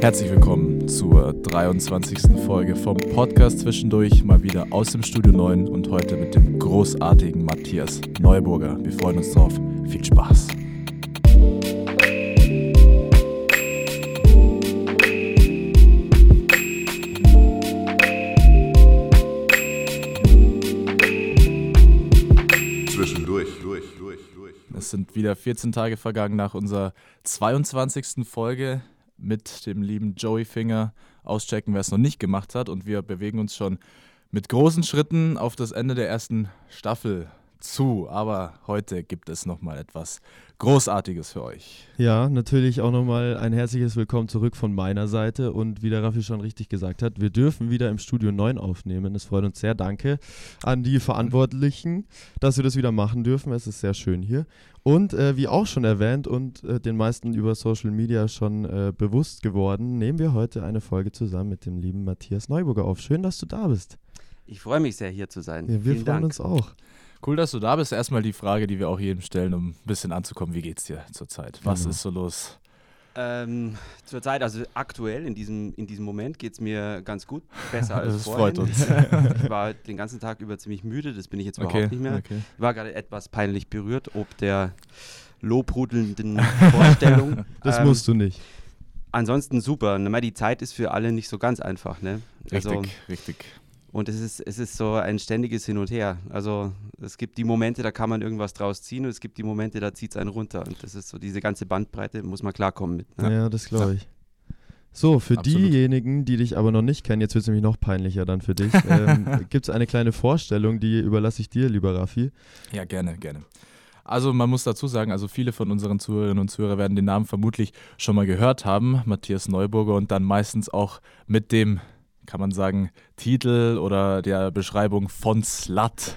Herzlich willkommen zur 23. Folge vom Podcast Zwischendurch, mal wieder aus dem Studio 9 und heute mit dem großartigen Matthias Neuburger. Wir freuen uns drauf. Viel Spaß. Zwischendurch. Durch, durch, durch. Es sind wieder 14 Tage vergangen nach unserer 22. Folge mit dem lieben Joey Finger. Auschecken, wer es noch nicht gemacht hat. Und wir bewegen uns schon mit großen Schritten auf das Ende der ersten Staffel zu. Aber heute gibt es nochmal etwas Großartiges für euch. Ja, natürlich auch nochmal ein herzliches Willkommen zurück von meiner Seite. Und wie der Raffi schon richtig gesagt hat, wir dürfen wieder im Studio 9 aufnehmen. Es freut uns sehr. Danke an die Verantwortlichen, dass wir das wieder machen dürfen. Es ist sehr schön hier. Und äh, wie auch schon erwähnt und äh, den meisten über Social Media schon äh, bewusst geworden, nehmen wir heute eine Folge zusammen mit dem lieben Matthias Neuburger auf. Schön, dass du da bist. Ich freue mich sehr, hier zu sein. Ja, wir Vielen freuen Dank. uns auch. Cool, dass du da bist. Erstmal die Frage, die wir auch jedem stellen, um ein bisschen anzukommen. Wie geht's dir zurzeit? Was Genau. ist so los? Ähm, Zurzeit, also aktuell in diesem, in diesem Moment geht es mir ganz gut. Besser als Das vorhin. freut uns. Ich war den ganzen Tag über ziemlich müde, das bin ich jetzt Okay, überhaupt nicht mehr. okay. Ich war gerade etwas peinlich berührt, ob der lobhudelnden Vorstellung. Das Ähm, musst du nicht. Ansonsten super. Die Zeit ist für alle nicht so ganz einfach, ne? Richtig, Also, richtig. Und es ist, es ist so ein ständiges Hin und Her. Also es gibt die Momente, da kann man irgendwas draus ziehen und es gibt die Momente, da zieht es einen runter. Und das ist so diese ganze Bandbreite, muss man klarkommen mit. Ne? Ja, das glaube ich. So, für Absolut. diejenigen, die dich aber noch nicht kennen, jetzt wird es nämlich noch peinlicher dann für dich, ähm, gibt es eine kleine Vorstellung, die überlasse ich dir, lieber Raffi. Ja, gerne, gerne. Also man muss dazu sagen, also viele von unseren Zuhörerinnen und Zuhörern werden den Namen vermutlich schon mal gehört haben, Matthias Neuburger und dann meistens auch mit dem, kann man sagen, Titel oder der Beschreibung von Slut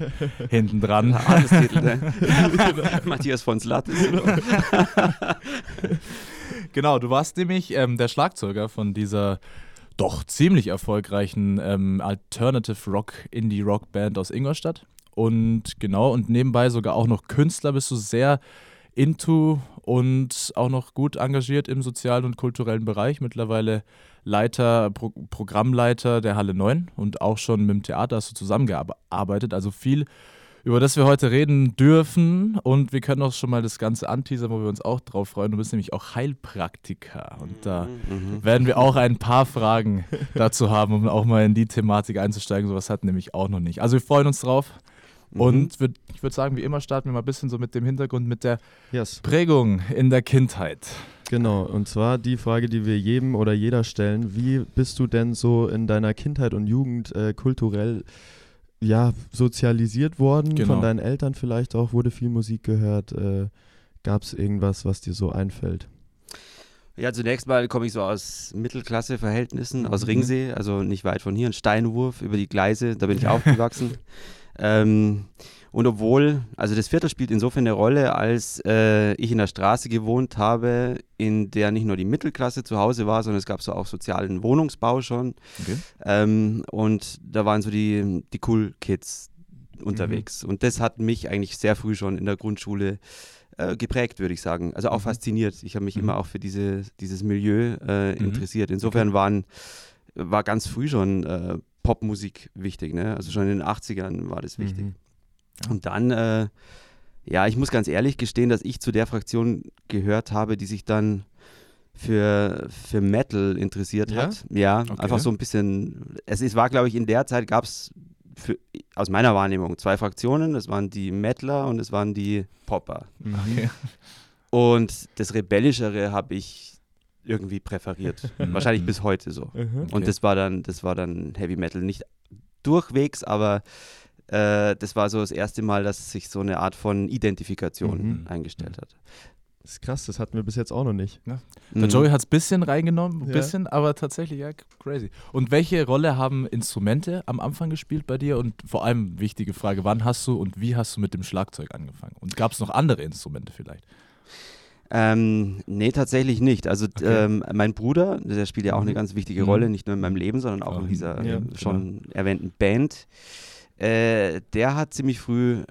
hinten dran. Adelstitel, ne? Matthias von Slat ist Genau, du warst nämlich ähm, der Schlagzeuger von dieser doch ziemlich erfolgreichen ähm, Alternative Rock Indie Rock Band aus Ingolstadt. Und genau, und nebenbei sogar auch noch Künstler bist du sehr into und auch noch gut engagiert im sozialen und kulturellen Bereich. Mittlerweile Leiter, Pro Programmleiter der Halle 9 und auch schon mit dem Theater hast du zusammengearbeitet. Also viel, über das wir heute reden dürfen. Und wir können auch schon mal das Ganze anteasern, wo wir uns auch drauf freuen. Du bist nämlich auch Heilpraktiker. Und da Mhm. werden wir auch ein paar Fragen dazu haben, um auch mal in die Thematik einzusteigen. Sowas hat nämlich auch noch nicht. Also wir freuen uns drauf. Mhm. Und würd, ich würde sagen, wie immer starten wir mal ein bisschen so mit dem Hintergrund, mit der Yes. Prägung in der Kindheit. Genau, und zwar die Frage, die wir jedem oder jeder stellen, wie bist du denn so in deiner Kindheit und Jugend äh, kulturell ja, sozialisiert worden? Genau. Von deinen Eltern vielleicht auch, wurde viel Musik gehört? Äh, Gab es irgendwas, was dir so einfällt? Ja, zunächst mal komme ich so aus Mittelklasse-Verhältnissen, aus Mhm. Ringsee, also nicht weit von hier, ein Steinwurf über die Gleise, da bin ich aufgewachsen. Ähm, und obwohl, also das Viertel spielt insofern eine Rolle, als äh, ich in der Straße gewohnt habe, in der nicht nur die Mittelklasse zu Hause war, sondern es gab so auch sozialen Wohnungsbau schon. Okay. Ähm, und da waren so die, die Cool Kids unterwegs. Und das hat mich eigentlich sehr früh schon in der Grundschule äh, geprägt, würde ich sagen. Also auch Mhm. fasziniert. Ich habe mich Mhm. immer auch für diese, dieses Milieu äh, Mhm. interessiert. Insofern waren, war ganz früh schon äh, Popmusik wichtig. Ne? Also schon in den 80ern war das wichtig. Mhm. Und dann, äh, ja, ich muss ganz ehrlich gestehen, dass ich zu der Fraktion gehört habe, die sich dann für, für Metal interessiert Ja? hat. Ja, Okay. einfach so ein bisschen. Es ist, war, glaube ich, in der Zeit gab es aus meiner Wahrnehmung zwei Fraktionen. Das waren die Metaler und das waren die Popper. Mhm. Okay. Und das Rebellischere habe ich irgendwie präferiert. Wahrscheinlich bis heute so. Mhm. Okay. Und das war dann, das war dann Heavy Metal. Nicht durchwegs, aber äh, das war so das erste Mal, dass sich so eine Art von Identifikation Mhm. eingestellt hat. Das ist krass, das hatten wir bis jetzt auch noch nicht. Der Mhm. Joey hat es ein bisschen reingenommen, ein Ja. bisschen, aber tatsächlich, ja, crazy. Und welche Rolle haben Instrumente am Anfang gespielt bei dir? Und vor allem, wichtige Frage, wann hast du und wie hast du mit dem Schlagzeug angefangen? Und gab es noch andere Instrumente vielleicht? Ähm, nee, tatsächlich nicht. Also Okay. ähm, mein Bruder, der spielt ja auch eine Mhm. ganz wichtige Mhm. Rolle, nicht nur in meinem Leben, sondern auch in dieser Ja, äh, schon erwähnten Band. Äh, der hat ziemlich früh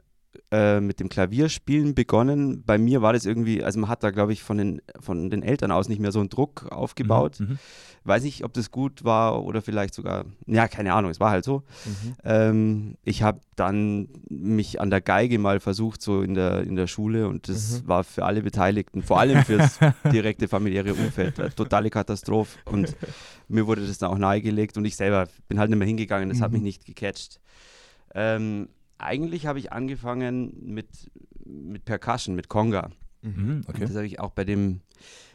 äh, mit dem Klavierspielen begonnen. Bei mir war das irgendwie, also man hat da, glaube ich, von den, von den Eltern aus nicht mehr so einen Druck aufgebaut. Mhm. Weiß nicht, ob das gut war oder vielleicht sogar, ja, keine Ahnung, es war halt so. Mhm. Ähm, ich habe dann mich an der Geige mal versucht, so in der, in der Schule und das Mhm. war für alle Beteiligten, vor allem fürs direkte familiäre Umfeld, eine totale Katastrophe und mir wurde das dann auch nahegelegt und ich selber bin halt nicht mehr hingegangen, das hat Mhm. mich nicht gecatcht. Ähm, eigentlich habe ich angefangen mit, mit Percussion, mit Conga. Mhm. Okay. Das habe ich auch bei dem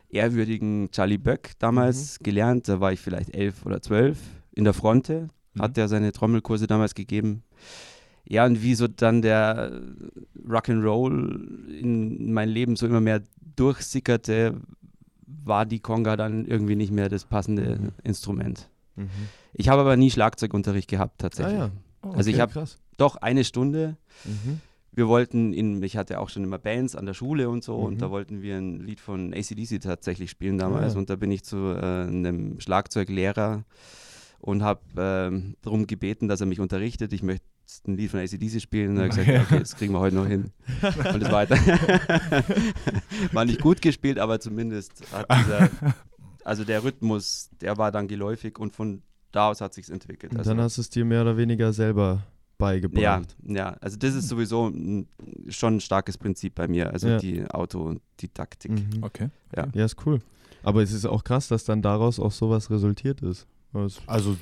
ehrwürdigen Charlie Böck damals gelernt. Da war ich vielleicht elf oder zwölf in der Fronte. Mhm. Hat er seine Trommelkurse damals gegeben. Ja, und wie so dann der Rock'n'Roll in mein Leben so immer mehr durchsickerte, war die Conga dann irgendwie nicht mehr das passende Mhm. Instrument. Mhm. Ich habe aber nie Schlagzeugunterricht gehabt Ah tatsächlich. ja. Also ich Okay, hab- krass. Doch eine Stunde. Mhm. Wir wollten in, ich hatte auch schon immer Bands an der Schule und so, Mhm. und da wollten wir ein Lied von ACDC tatsächlich spielen damals. Ah. Und da bin ich zu äh, einem Schlagzeuglehrer und habe ähm, darum gebeten, dass er mich unterrichtet. Ich möchte ein Lied von ACDC spielen. Und er hat gesagt, ja, okay, das kriegen wir heute noch hin. Und es weiter. war nicht gut gespielt, aber zumindest hat dieser, also der Rhythmus, der war dann geläufig und von da aus hat sich entwickelt. Und Also, dann hast du es dir mehr oder weniger selber beigebracht. ja, ja, also das ist sowieso ein, schon ein starkes Prinzip bei mir, also Ja. die Autodidaktik. Mhm. Okay. Ja. Ja, ist cool. Aber es ist auch krass, dass dann daraus auch sowas resultiert ist. Das Also,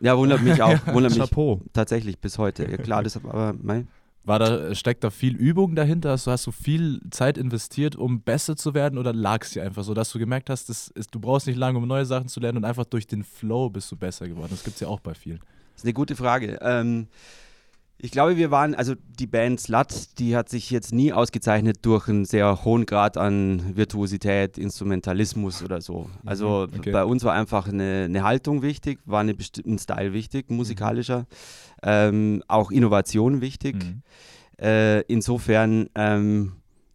Ja, wundert mich auch, wundert mich Chapeau. tatsächlich bis heute. Ja, klar, das aber mein, war da, steckt da viel Übung dahinter? Hast du, hast du viel Zeit investiert, um besser zu werden oder lag es dir einfach so, dass du gemerkt hast, das ist, du brauchst nicht lange, um neue Sachen zu lernen und einfach durch den Flow bist du besser geworden? Das gibt es ja auch bei vielen. Ist eine gute Frage. Ähm, ich glaube, wir waren, also die Band Slut, die hat sich jetzt nie ausgezeichnet durch einen sehr hohen Grad an Virtuosität, Instrumentalismus oder so. Also okay. bei uns war einfach eine, eine Haltung wichtig, war eine bestimmten Style wichtig, musikalischer, ähm, auch Innovation wichtig. Mhm. Äh, insofern ähm,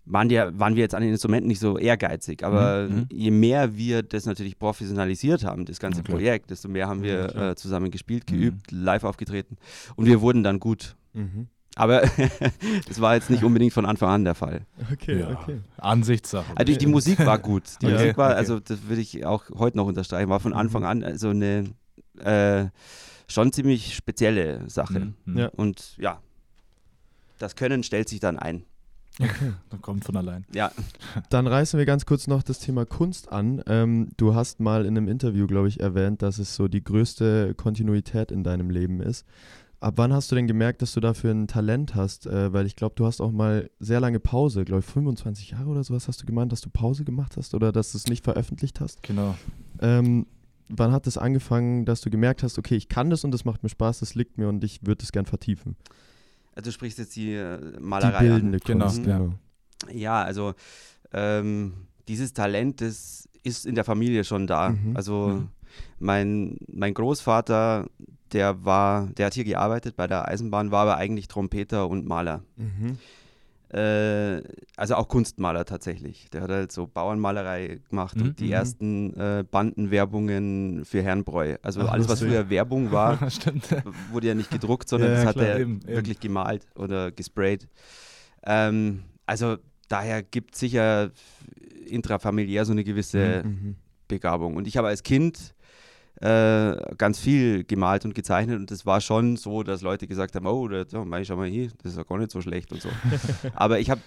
waren, die, waren wir jetzt an den Instrumenten nicht so ehrgeizig, aber Mhm, mhm. je mehr wir das natürlich professionalisiert haben, das ganze Ja, klar. Projekt, desto mehr haben Ja, wir klar. äh, zusammen gespielt, Mhm. geübt, live aufgetreten und wir wurden dann gut. Mhm. Aber das war jetzt nicht unbedingt von Anfang an der Fall. Okay, Ja. okay. Ansichtssache. Also die, die Musik war gut. Die Ja, Musik war, okay. also das würde ich auch heute noch unterstreichen, war von Mhm. Anfang an also eine äh, schon ziemlich spezielle Sache. Mhm. Mhm. Ja. Und ja, das Können stellt sich dann ein. Das kommt von allein. Ja, Dann reißen wir ganz kurz noch das Thema Kunst an. Ähm, du hast mal in einem Interview, glaube ich, erwähnt, dass es so die größte Kontinuität in deinem Leben ist. Ab wann hast du denn gemerkt, dass du dafür ein Talent hast? Äh, weil ich glaube, du hast auch mal sehr lange Pause, glaube ich, 25 Jahre oder sowas hast du gemeint, dass du Pause gemacht hast oder dass du es nicht veröffentlicht hast. Genau. Ähm, wann hat es angefangen, dass du gemerkt hast, okay, ich kann das und das macht mir Spaß, das liegt mir und ich würde es gern vertiefen? Also du sprichst jetzt die äh, Die Malerei bildende an. Genau, Kunst, ja. genau. Ja, also ähm, dieses Talent, das ist in der Familie schon da. Mhm. Also Mhm. mein, mein Großvater, der war, der hat hier gearbeitet bei der Eisenbahn, war aber eigentlich Trompeter und Maler. Mhm. Äh, also auch Kunstmaler tatsächlich. Der hat halt so Bauernmalerei gemacht Mhm. und die Mhm. ersten äh, Bandenwerbungen für Herrnbräu. Also Ach, alles, was früher Werbung war, wurde ja nicht gedruckt, sondern Ja, das hat klar, er eben, eben. wirklich gemalt oder gesprayt. Ähm, also daher gibt es sicher intrafamiliär so eine gewisse Mhm. Begabung. Und ich habe als Kind äh, ganz viel gemalt und gezeichnet und es war schon so, dass Leute gesagt haben, oh, da, da, mei, schau mal hier, das ist ja gar nicht so schlecht und so. Aber ich habe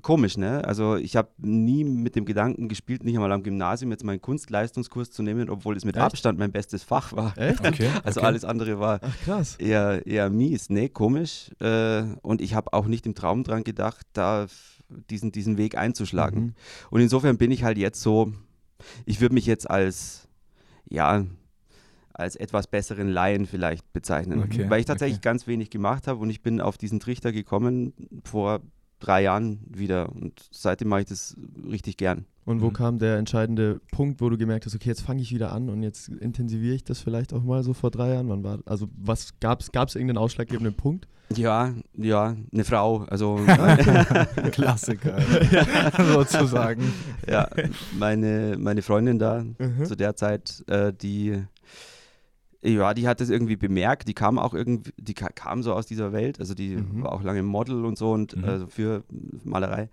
komisch, ne? Also ich habe nie mit dem Gedanken gespielt, nicht einmal am Gymnasium jetzt meinen Kunstleistungskurs zu nehmen, obwohl es mit Echt? Abstand mein bestes Fach war. Echt? Okay. Also okay. alles andere war Ach krass. eher, eher mies, ne, komisch. Äh, und ich habe auch nicht im Traum dran gedacht, da diesen, diesen Weg einzuschlagen. Mhm. Und insofern bin ich halt jetzt so, ich würde mich jetzt als, ja, als etwas besseren Laien vielleicht bezeichnen. Okay, Weil ich tatsächlich okay. ganz wenig gemacht habe und ich bin auf diesen Trichter gekommen vor drei Jahren wieder. Und seitdem mache ich das richtig gern. Und wo Mhm. kam der entscheidende Punkt, wo du gemerkt hast, okay, jetzt fange ich wieder an und jetzt intensiviere ich das vielleicht auch mal so vor drei Jahren? Wann war, also was gab es, gab es irgendeinen ausschlaggebenden Punkt? Ja, ja, eine Frau, also Klassiker, sozusagen. ja, meine, meine Freundin da Mhm. zu der Zeit, äh, die Ja, die hat das irgendwie bemerkt. Die kam auch irgendwie, die ka- kam so aus dieser Welt. Also die Mhm. war auch lange Model und so und Mhm. also für Malerei.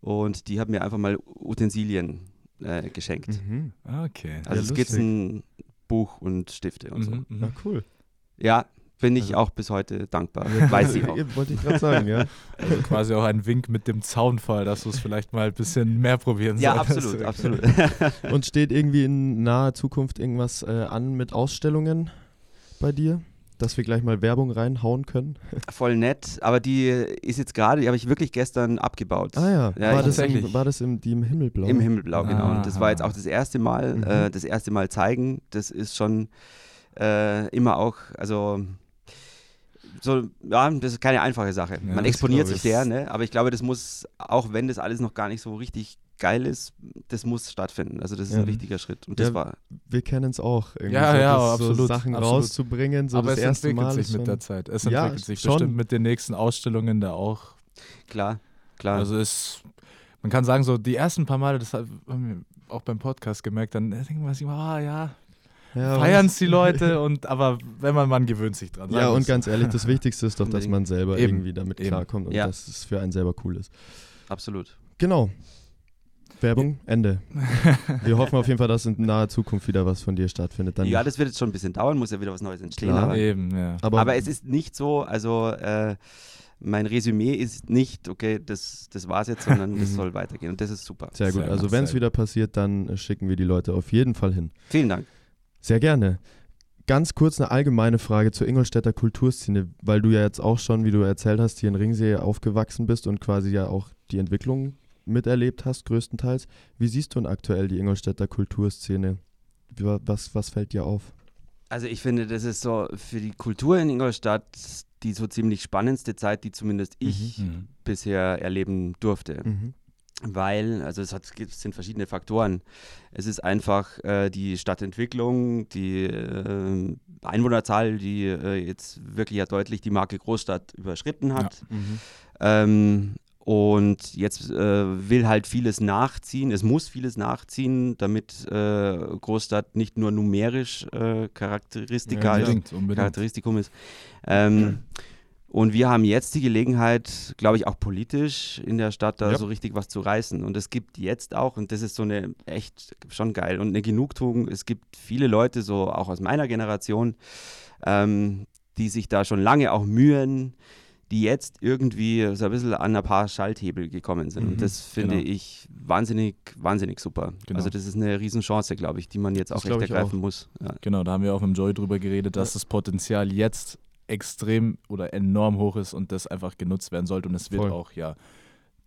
Und die hat mir einfach mal Utensilien äh, geschenkt. Mhm. Okay. Also Ja. Skizzen, Buch und Stifte und so. Mhm, mhm. Na cool. Ja, bin ich Also- auch bis heute dankbar. Weiß sie auch. Ja, Wollte ich gerade sagen, ja. Also quasi auch ein Wink mit dem Zaunfall, dass du es vielleicht mal ein bisschen mehr probieren Ja, solltest. absolut, absolut. Und steht irgendwie in naher Zukunft irgendwas äh, an mit Ausstellungen bei dir? Dass wir gleich mal Werbung reinhauen können? Voll nett, aber die ist jetzt gerade, die habe ich wirklich gestern abgebaut. Ah ja, Ja, war, das im, war das im, die im Himmelblau? Im Himmelblau, genau. Und das war jetzt auch das erste Mal, Mhm. äh, das erste Mal zeigen. Das ist schon äh, immer auch, also so, ja, das ist keine einfache Sache. Ja, Man exponiert sich ich. sehr, ne? aber ich glaube, das muss, auch wenn das alles noch gar nicht so richtig geil ist, das muss stattfinden. Also das ist Ja. ein wichtiger Schritt. Und das Ja, war, Wir kennen es auch. irgendwie Ja, so, ja, das, So absolut, Sachen absolut. rauszubringen, so Aber das es erste entwickelt Mal. sich mit der Zeit. Es Ja, entwickelt sich schon. bestimmt mit den nächsten Ausstellungen da auch. klar, klar. Also ist, man kann sagen, so die ersten paar Male, das haben wir auch beim Podcast gemerkt, dann denken wir sich, ah ja, ja, feiern was- es die Leute und aber wenn man, man gewöhnt sich dran. Ja, und ganz ehrlich, das Wichtigste ist doch, dass man selber Eben, irgendwie damit eben. klarkommt und Ja. dass es für einen selber cool ist. Absolut. Genau. Werbung, Ende. Wir hoffen auf jeden Fall, dass in naher Zukunft wieder was von dir stattfindet. Dann ja, das wird jetzt schon ein bisschen dauern, muss ja wieder was Neues entstehen. Klar. Aber, Eben, ja. aber, aber es ist nicht so, also äh, mein Resümee ist nicht, okay, das, das war's jetzt, sondern das Mhm. soll weitergehen. Und das ist super. sehr gut. Also wenn es wieder passiert, dann äh, schicken wir die Leute auf jeden Fall hin. Vielen Dank. Sehr gerne. Ganz kurz eine allgemeine Frage zur Ingolstädter Kulturszene, weil du ja jetzt auch schon, wie du erzählt hast, hier in Ringsee aufgewachsen bist und quasi ja auch die Entwicklung miterlebt hast, größtenteils. Wie siehst du denn aktuell die Ingolstädter Kulturszene? Was, was fällt dir auf? Also ich finde, das ist so für die Kultur in Ingolstadt die so ziemlich spannendste Zeit, die zumindest ich Mhm. bisher erleben durfte. Mhm. Weil, also es, hat, es sind verschiedene Faktoren. Es ist einfach äh, die Stadtentwicklung, die äh, Einwohnerzahl, die äh, jetzt wirklich ja deutlich die Marke Großstadt überschritten hat. Mhm. Ähm, und jetzt äh, will halt vieles nachziehen. Es muss vieles nachziehen, damit äh, Großstadt nicht nur numerisch äh, Charakteristika Ja, ist, Unbedingt, unbedingt. Charakteristikum ist. Ähm, und wir haben jetzt die Gelegenheit, glaube ich, auch politisch in der Stadt da Ja. so richtig was zu reißen. Und es gibt jetzt auch, und das ist so eine echt schon geil und eine Genugtuung, es gibt viele Leute, so auch aus meiner Generation, ähm, die sich da schon lange auch mühen, die jetzt irgendwie so ein bisschen an ein paar Schalthebel gekommen sind. Mhm, und das finde genau. ich wahnsinnig, wahnsinnig super. Genau. Also das ist eine Riesenchance, glaube ich, die man jetzt Das auch glaub echt ich ergreifen auch. muss. Ja. Genau, da haben wir auch mit Joy drüber geredet, dass das Potenzial jetzt extrem oder enorm hoch ist und das einfach genutzt werden sollte. Und es wird Voll. auch ja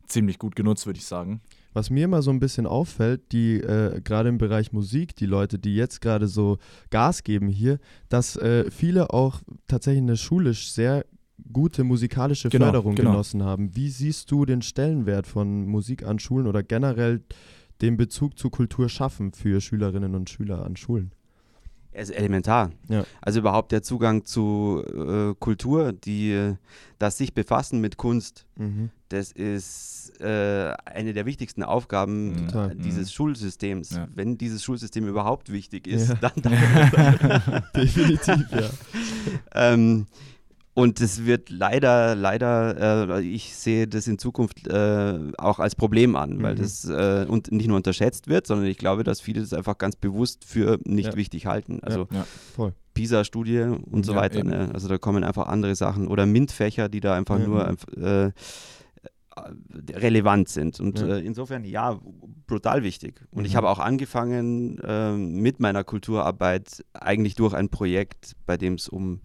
ziemlich gut genutzt, würde ich sagen. Was mir immer so ein bisschen auffällt, die äh, gerade im Bereich Musik, die Leute, die jetzt gerade so Gas geben hier, dass äh, viele auch tatsächlich eine schulisch sehr gute musikalische Genau, Förderung genau. genossen haben. Wie siehst du den Stellenwert von Musik an Schulen oder generell den Bezug zu Kultur schaffen für Schülerinnen und Schüler an Schulen? Es ist elementar. Ja. Also überhaupt der Zugang zu äh, Kultur, die, das sich befassen mit Kunst, Mhm. das ist äh, eine der wichtigsten Aufgaben äh, dieses Mhm. Schulsystems. Ja. Wenn dieses Schulsystem überhaupt wichtig ist, Ja. dann, dann Definitiv, ja. ähm, und das wird leider, leider, äh, ich sehe das in Zukunft äh, auch als Problem an, weil Mhm. das äh, und nicht nur unterschätzt wird, sondern ich glaube, dass viele das einfach ganz bewusst für nicht Ja. wichtig halten. Also Ja. Voll. PISA-Studie und so Ja, weiter. Ne? Also da kommen einfach andere Sachen oder MINT-Fächer, die da einfach Ja. nur einf- äh, relevant sind. Und Ja. äh, insofern, ja, brutal wichtig. Und ich Mhm. habe auch angefangen äh, mit meiner Kulturarbeit eigentlich durch ein Projekt, bei dem es um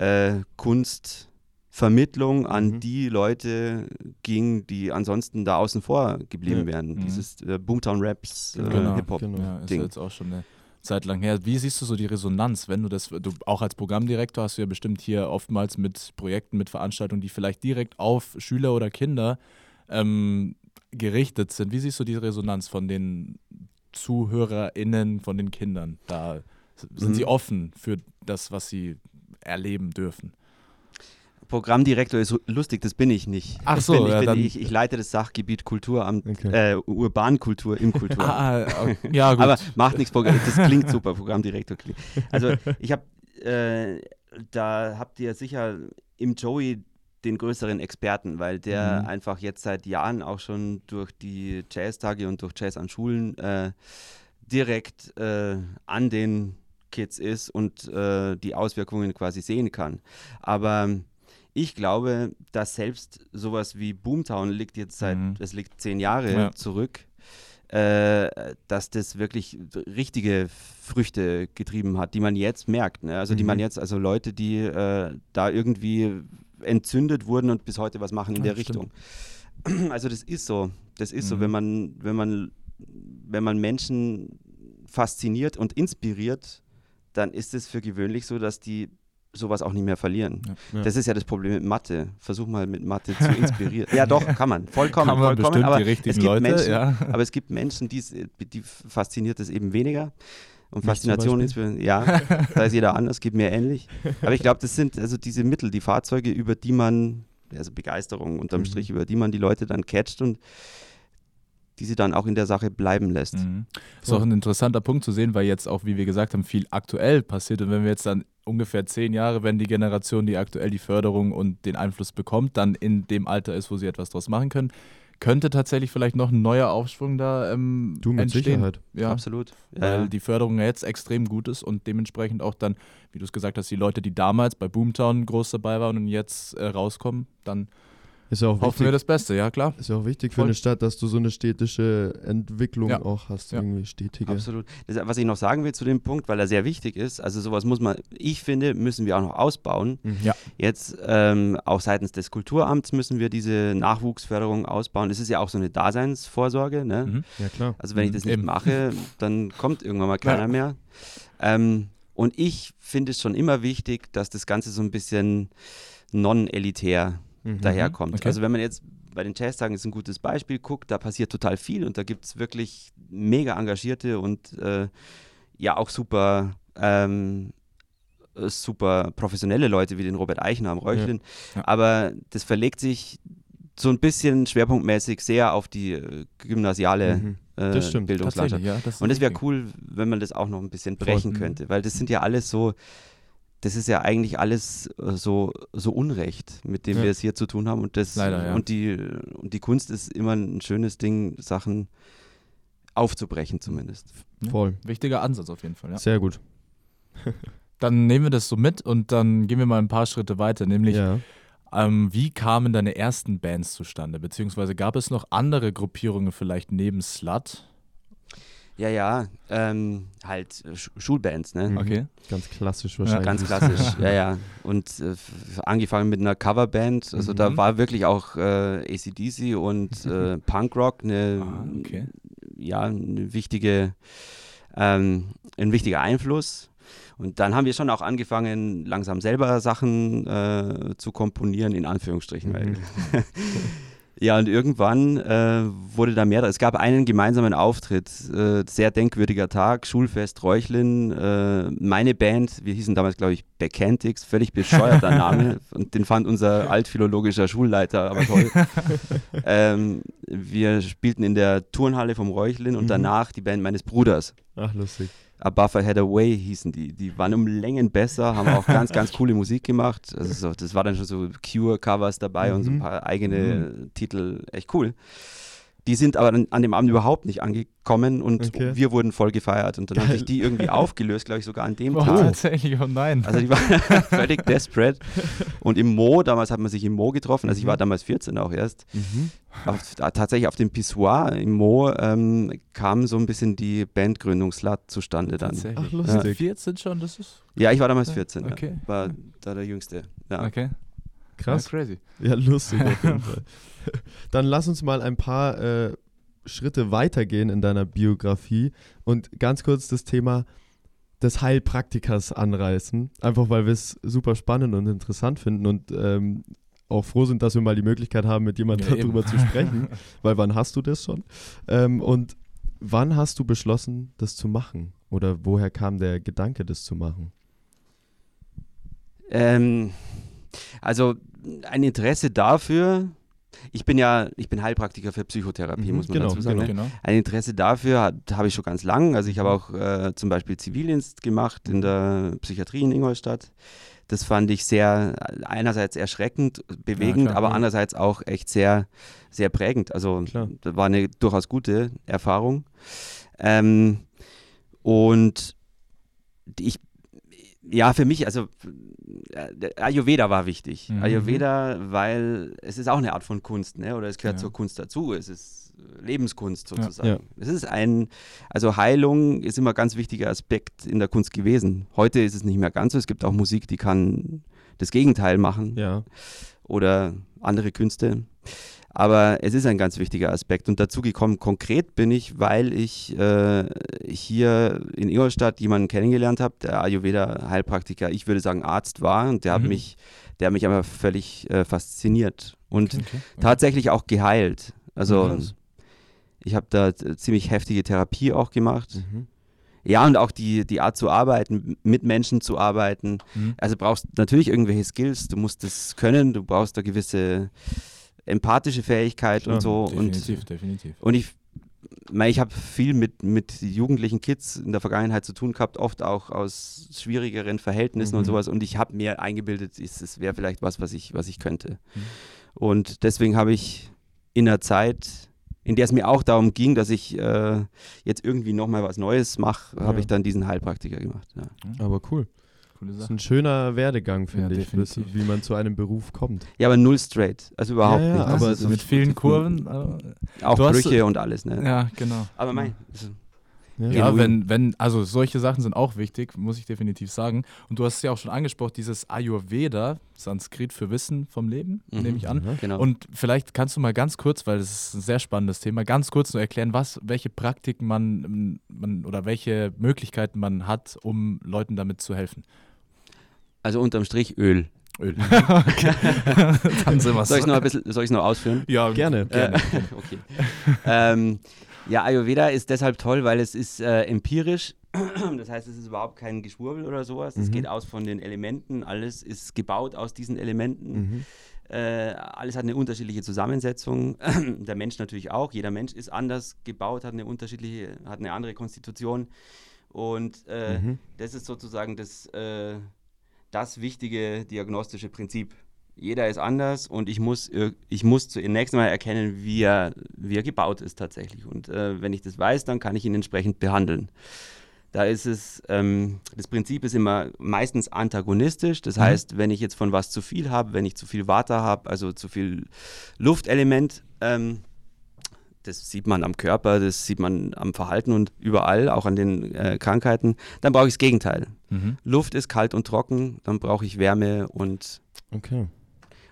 äh, Kunstvermittlung an Mhm. die Leute ging, die ansonsten da außen vor geblieben Ja. wären. Mhm. Dieses äh, Boomtown Raps, äh, Genau, Hip-Hop. genau. Ja, ist jetzt auch schon eine Zeit lang her. Wie siehst du so die Resonanz, wenn du das, du auch als Programmdirektor hast du ja bestimmt hier oftmals mit Projekten, mit Veranstaltungen, die vielleicht direkt auf Schüler oder Kinder ähm, gerichtet sind. Wie siehst du die Resonanz von den ZuhörerInnen, von den Kindern? Da sind Mhm. sie offen für das, was sie erleben dürfen. Programmdirektor ist lustig, das bin ich nicht. Ach so, ich, ja, ich, ich leite das Sachgebiet Kulturamt, Okay. äh, Urbankultur im Kulturamt. Ah, ah, ja, gut. Aber macht nichts, das klingt super, Programmdirektor klingt. Also ich habe, äh, da habt ihr sicher im Joey den größeren Experten, weil der Mhm. einfach jetzt seit Jahren auch schon durch die Jazztage und durch Jazz an Schulen äh, direkt äh, an den Kids ist und äh, die Auswirkungen quasi sehen kann. Aber ich glaube, dass selbst sowas wie Boomtown liegt jetzt seit, Mhm. es liegt zehn Jahre Ja. zurück, äh, dass das wirklich richtige Früchte getrieben hat, die man jetzt merkt. Ne? Also die Mhm. man jetzt, also Leute, die äh, da irgendwie entzündet wurden und bis heute was machen in Ja, der stimmt. Richtung. Also das ist so. Das ist so, Mhm. wenn man, wenn man, wenn man Menschen fasziniert und inspiriert, dann ist es für gewöhnlich so, dass die sowas auch nicht mehr verlieren. Ja. Ja. Das ist ja das Problem mit Mathe. Versuch mal mit Mathe zu inspirieren. ja, doch, kann man. Vollkommen, Kann man vollkommen. aber es gibt Leute, Menschen, ja. aber es gibt Menschen, die, die fasziniert es eben weniger. Und Mich Faszination ist für, ja, da ist jeder anders, geht mir ähnlich. Aber ich glaube, das sind also diese Mittel, die Fahrzeuge, über die man, also Begeisterung unterm Mhm. Strich, über die man die Leute dann catcht und die sie dann auch in der Sache bleiben lässt. Mhm. Ist auch ein interessanter Punkt zu sehen, weil jetzt auch, wie wir gesagt haben, viel aktuell passiert. Und wenn wir jetzt dann ungefähr zehn Jahre, wenn die Generation, die aktuell die Förderung und den Einfluss bekommt, dann in dem Alter ist, wo sie etwas draus machen können, könnte tatsächlich vielleicht noch ein neuer Aufschwung da ähm, Du mit entstehen. Sicherheit. Ja, Absolut. Ja, weil die Förderung ja jetzt extrem gut ist und dementsprechend auch dann, wie du es gesagt hast, die Leute, die damals bei Boomtown groß dabei waren und jetzt äh, rauskommen, dann Ist ja auch hoffen wir wichtig, das Beste, ja klar. ist ja auch wichtig für Voll. eine Stadt, dass du so eine städtische Entwicklung Ja. auch hast, Ja. irgendwie stetige. Absolut. Das, was ich noch sagen will zu dem Punkt, weil er sehr wichtig ist, also sowas muss man, ich finde, müssen wir auch noch ausbauen. Mhm. Ja. Jetzt ähm, auch seitens des Kulturamts müssen wir diese Nachwuchsförderung ausbauen. Das ist ja auch so eine Daseinsvorsorge. Ne? Mhm. Ja, klar. Also wenn ich das nicht eben. mache, dann kommt irgendwann mal keiner Ja. mehr. Ähm, und ich finde es schon immer wichtig, dass das Ganze so ein bisschen non-elitär Mhm. daherkommt. okay. Also wenn man jetzt bei den Jazztagen ist ein gutes Beispiel guckt, da passiert total viel und da gibt es wirklich mega engagierte und äh, ja auch super ähm, äh, super professionelle Leute wie den Robert Eichner am Reuchlin. Ja. Aber das verlegt sich so ein bisschen schwerpunktmäßig sehr auf die äh, gymnasiale Mhm. äh, Das stimmt, Bildungslandschaft. ja. Das Und das wäre cool, wenn man das auch noch ein bisschen brechen Mhm. könnte, weil das sind ja alles so, das ist ja eigentlich alles äh, so, so Unrecht, mit dem Ja. wir es hier zu tun haben. Und das Leider, ja. und die und die Kunst ist immer ein schönes Ding, Sachen aufzubrechen zumindest. Voll. Wichtiger Ansatz auf jeden Fall, ja. Sehr gut. Dann nehmen wir das so mit und dann gehen wir mal ein paar Schritte weiter, nämlich Ja. ähm, wie kamen deine ersten Bands zustande? Beziehungsweise gab es noch andere Gruppierungen vielleicht neben Slut? Ja, ja, ähm, halt äh, Sch Schulbands, ne? Mhm. Okay. Ganz klassisch wahrscheinlich. Ganz klassisch, ja, ja. Und äh, angefangen mit einer Coverband, also da Mhm. war wirklich auch äh, ACDC und äh, Punkrock eine, Ah, okay. ja, eine wichtige, ähm, ein wichtiger Einfluss. Und dann haben wir schon auch angefangen, langsam selber Sachen äh, zu komponieren, in Anführungsstrichen. Weil, Mhm. ja, und irgendwann äh, wurde da mehr. Es gab einen gemeinsamen Auftritt, äh, sehr denkwürdiger Tag, Schulfest Reuchlin, äh, meine Band, wir hießen damals, glaube ich, Backantix, völlig bescheuerter Name. Und den fand unser altphilologischer Schulleiter aber toll. ähm, wir spielten in der Turnhalle vom Reuchlin und Mhm. danach die Band meines Bruders. Ach, lustig. Above a Head Away hießen die. Die waren um Längen besser, haben auch ganz, ganz coole Musik gemacht. Also so, das war dann schon so Cure-Covers dabei und so ein Mhm. paar eigene Titel. Echt cool. Die sind aber an, an dem Abend überhaupt nicht angekommen und Okay. wir wurden voll gefeiert. Und dann Geil. sich die irgendwie aufgelöst, glaube ich, sogar an dem Oh, Tag. tatsächlich, oh nein. Also die waren völlig desperate. Und im Mo, damals hat man sich im Mo getroffen, also ich Mhm. war damals 14 auch erst, Mhm. auf, da- tatsächlich auf dem Pissoir im Mo ähm, kam so ein bisschen die Bandgründung Slut zustande dann. Ach, lustig. 14 schon, das ist. Ja, ich war damals 14, Okay. ja. war da der Jüngste. Ja. Okay. Krass. Ja, crazy. Ja, lustig auf jeden Fall. Dann lass uns mal ein paar äh, Schritte weitergehen in deiner Biografie und ganz kurz das Thema des Heilpraktikers anreißen. Einfach weil wir es super spannend und interessant finden und ähm, auch froh sind, dass wir mal die Möglichkeit haben, mit jemandem Ja, eben. darüber zu sprechen. Weil wann hast du das schon? Ähm, und wann hast du beschlossen, das zu machen? Oder woher kam der Gedanke, das zu machen? Ähm, also ein Interesse dafür. Ich bin ja, ich bin Heilpraktiker für Psychotherapie, Mhm, muss man genau, dazu sagen. genau. ne? Genau. Ein Interesse dafür habe ich schon ganz lang. Also ich habe auch äh, zum Beispiel Zivildienst gemacht in der Psychiatrie in Ingolstadt. Das fand ich sehr, einerseits erschreckend, bewegend, klar, aber ja. andererseits auch echt sehr, sehr prägend. Also Klar. das war eine durchaus gute Erfahrung. Ähm, und ich, ja, für mich, also äh, Ayurveda war wichtig. Mhm. Ayurveda, weil es ist auch eine Art von Kunst, ne? oder es gehört Ja. zur Kunst dazu. Es ist äh, Lebenskunst Ja. sozusagen. Ja. Es ist ein, also Heilung ist immer ein ganz wichtiger Aspekt in der Kunst gewesen. Heute ist es nicht mehr ganz so. Es gibt auch Musik, die kann das Gegenteil machen Ja. oder andere Künste. Aber es ist ein ganz wichtiger Aspekt. Und dazu gekommen, konkret bin ich, weil ich äh, hier in Ingolstadt jemanden kennengelernt habe, der Ayurveda-Heilpraktiker, ich würde sagen Arzt war. Und der hat Mhm. mich, der hat mich aber völlig äh, fasziniert und Okay. okay. tatsächlich auch geheilt. Also Krass. ich habe da ziemlich heftige Therapie auch gemacht. Mhm. Ja, und auch die, die Art zu arbeiten, mit Menschen zu arbeiten. Mhm. Also brauchst natürlich irgendwelche Skills, du musst es können, du brauchst da gewisse empathische Fähigkeit Klar, und so. Definitiv, Und, definitiv. und ich, ich habe viel mit, mit jugendlichen Kids in der Vergangenheit zu tun gehabt, oft auch aus schwierigeren Verhältnissen und Mhm. sowas. Und ich habe mir eingebildet, es es wäre vielleicht was, was ich, was ich könnte. Mhm. Und deswegen habe ich in der Zeit, in der es mir auch darum ging, dass ich äh, jetzt irgendwie nochmal was Neues mache, Ja. habe ich dann diesen Heilpraktiker gemacht. Ja. Aber cool. Coole Das ist Sache. ein schöner Werdegang, finde Ja, ich, bis, wie man zu einem Beruf kommt. ja, aber null straight. Also überhaupt Ja, ja, nicht. aber Also mit vielen Kurven. aber- Auch Brüche und alles. Ne? Ja, genau. Aber mein, also, Ja. Wenn, wenn, also solche Sachen sind auch wichtig, muss ich definitiv sagen. Und du hast es ja auch schon angesprochen, dieses Ayurveda, Sanskrit für Wissen vom Leben, Mhm. nehme ich an. Ja. genau. Und vielleicht kannst du mal ganz kurz, weil das ist ein sehr spannendes Thema, ganz kurz nur erklären, was, welche Praktiken man, man oder welche Möglichkeiten man hat, um Leuten damit zu helfen. Also unterm Strich Öl. Öl. okay. Dann sind wir Soll ich noch ein bisschen, soll ich noch ausführen? Ja, Gerne. gerne. okay. ähm, ja, Ayurveda ist deshalb toll, weil es ist äh, empirisch. Das heißt, es ist überhaupt kein Geschwurbel oder sowas. Es Mhm. geht aus von den Elementen. Alles ist gebaut aus diesen Elementen. Mhm. Äh, alles hat eine unterschiedliche Zusammensetzung. Der Mensch natürlich auch. Jeder Mensch ist anders gebaut, hat eine unterschiedliche, hat eine andere Konstitution. Und äh, Mhm. das ist sozusagen das, äh, das wichtige diagnostische Prinzip. Jeder ist anders und ich muss, ir- ich muss zunächst mal erkennen, wie er, wie er gebaut ist tatsächlich. Und äh, wenn ich das weiß, dann kann ich ihn entsprechend behandeln. Da ist es, ähm, das Prinzip ist immer meistens antagonistisch. Das Mhm. heißt, wenn ich jetzt von was zu viel habe, wenn ich zu viel Water habe, also zu viel Luftelement, ähm, das sieht man am Körper, das sieht man am Verhalten und überall, auch an den äh, Krankheiten, dann brauche ich das Gegenteil. Mhm. Luft ist kalt und trocken, dann brauche ich Wärme und, Okay.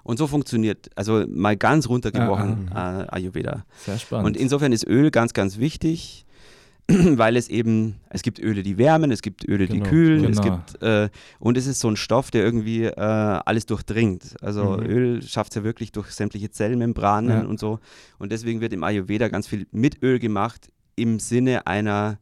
und so funktioniert, also mal ganz runtergebrochen, Ah, äh, Ayurveda. Sehr spannend. Und insofern ist Öl ganz, ganz wichtig, weil es eben, es gibt Öle, die wärmen, es gibt Öle, die Genau, kühlen, es genau. gibt, äh, und es ist so ein Stoff, der irgendwie äh, alles durchdringt. Also Mhm. Öl schafft es ja wirklich durch sämtliche Zellmembranen Ja. und so. Und deswegen wird im Ayurveda ganz viel mit Öl gemacht, im Sinne einer,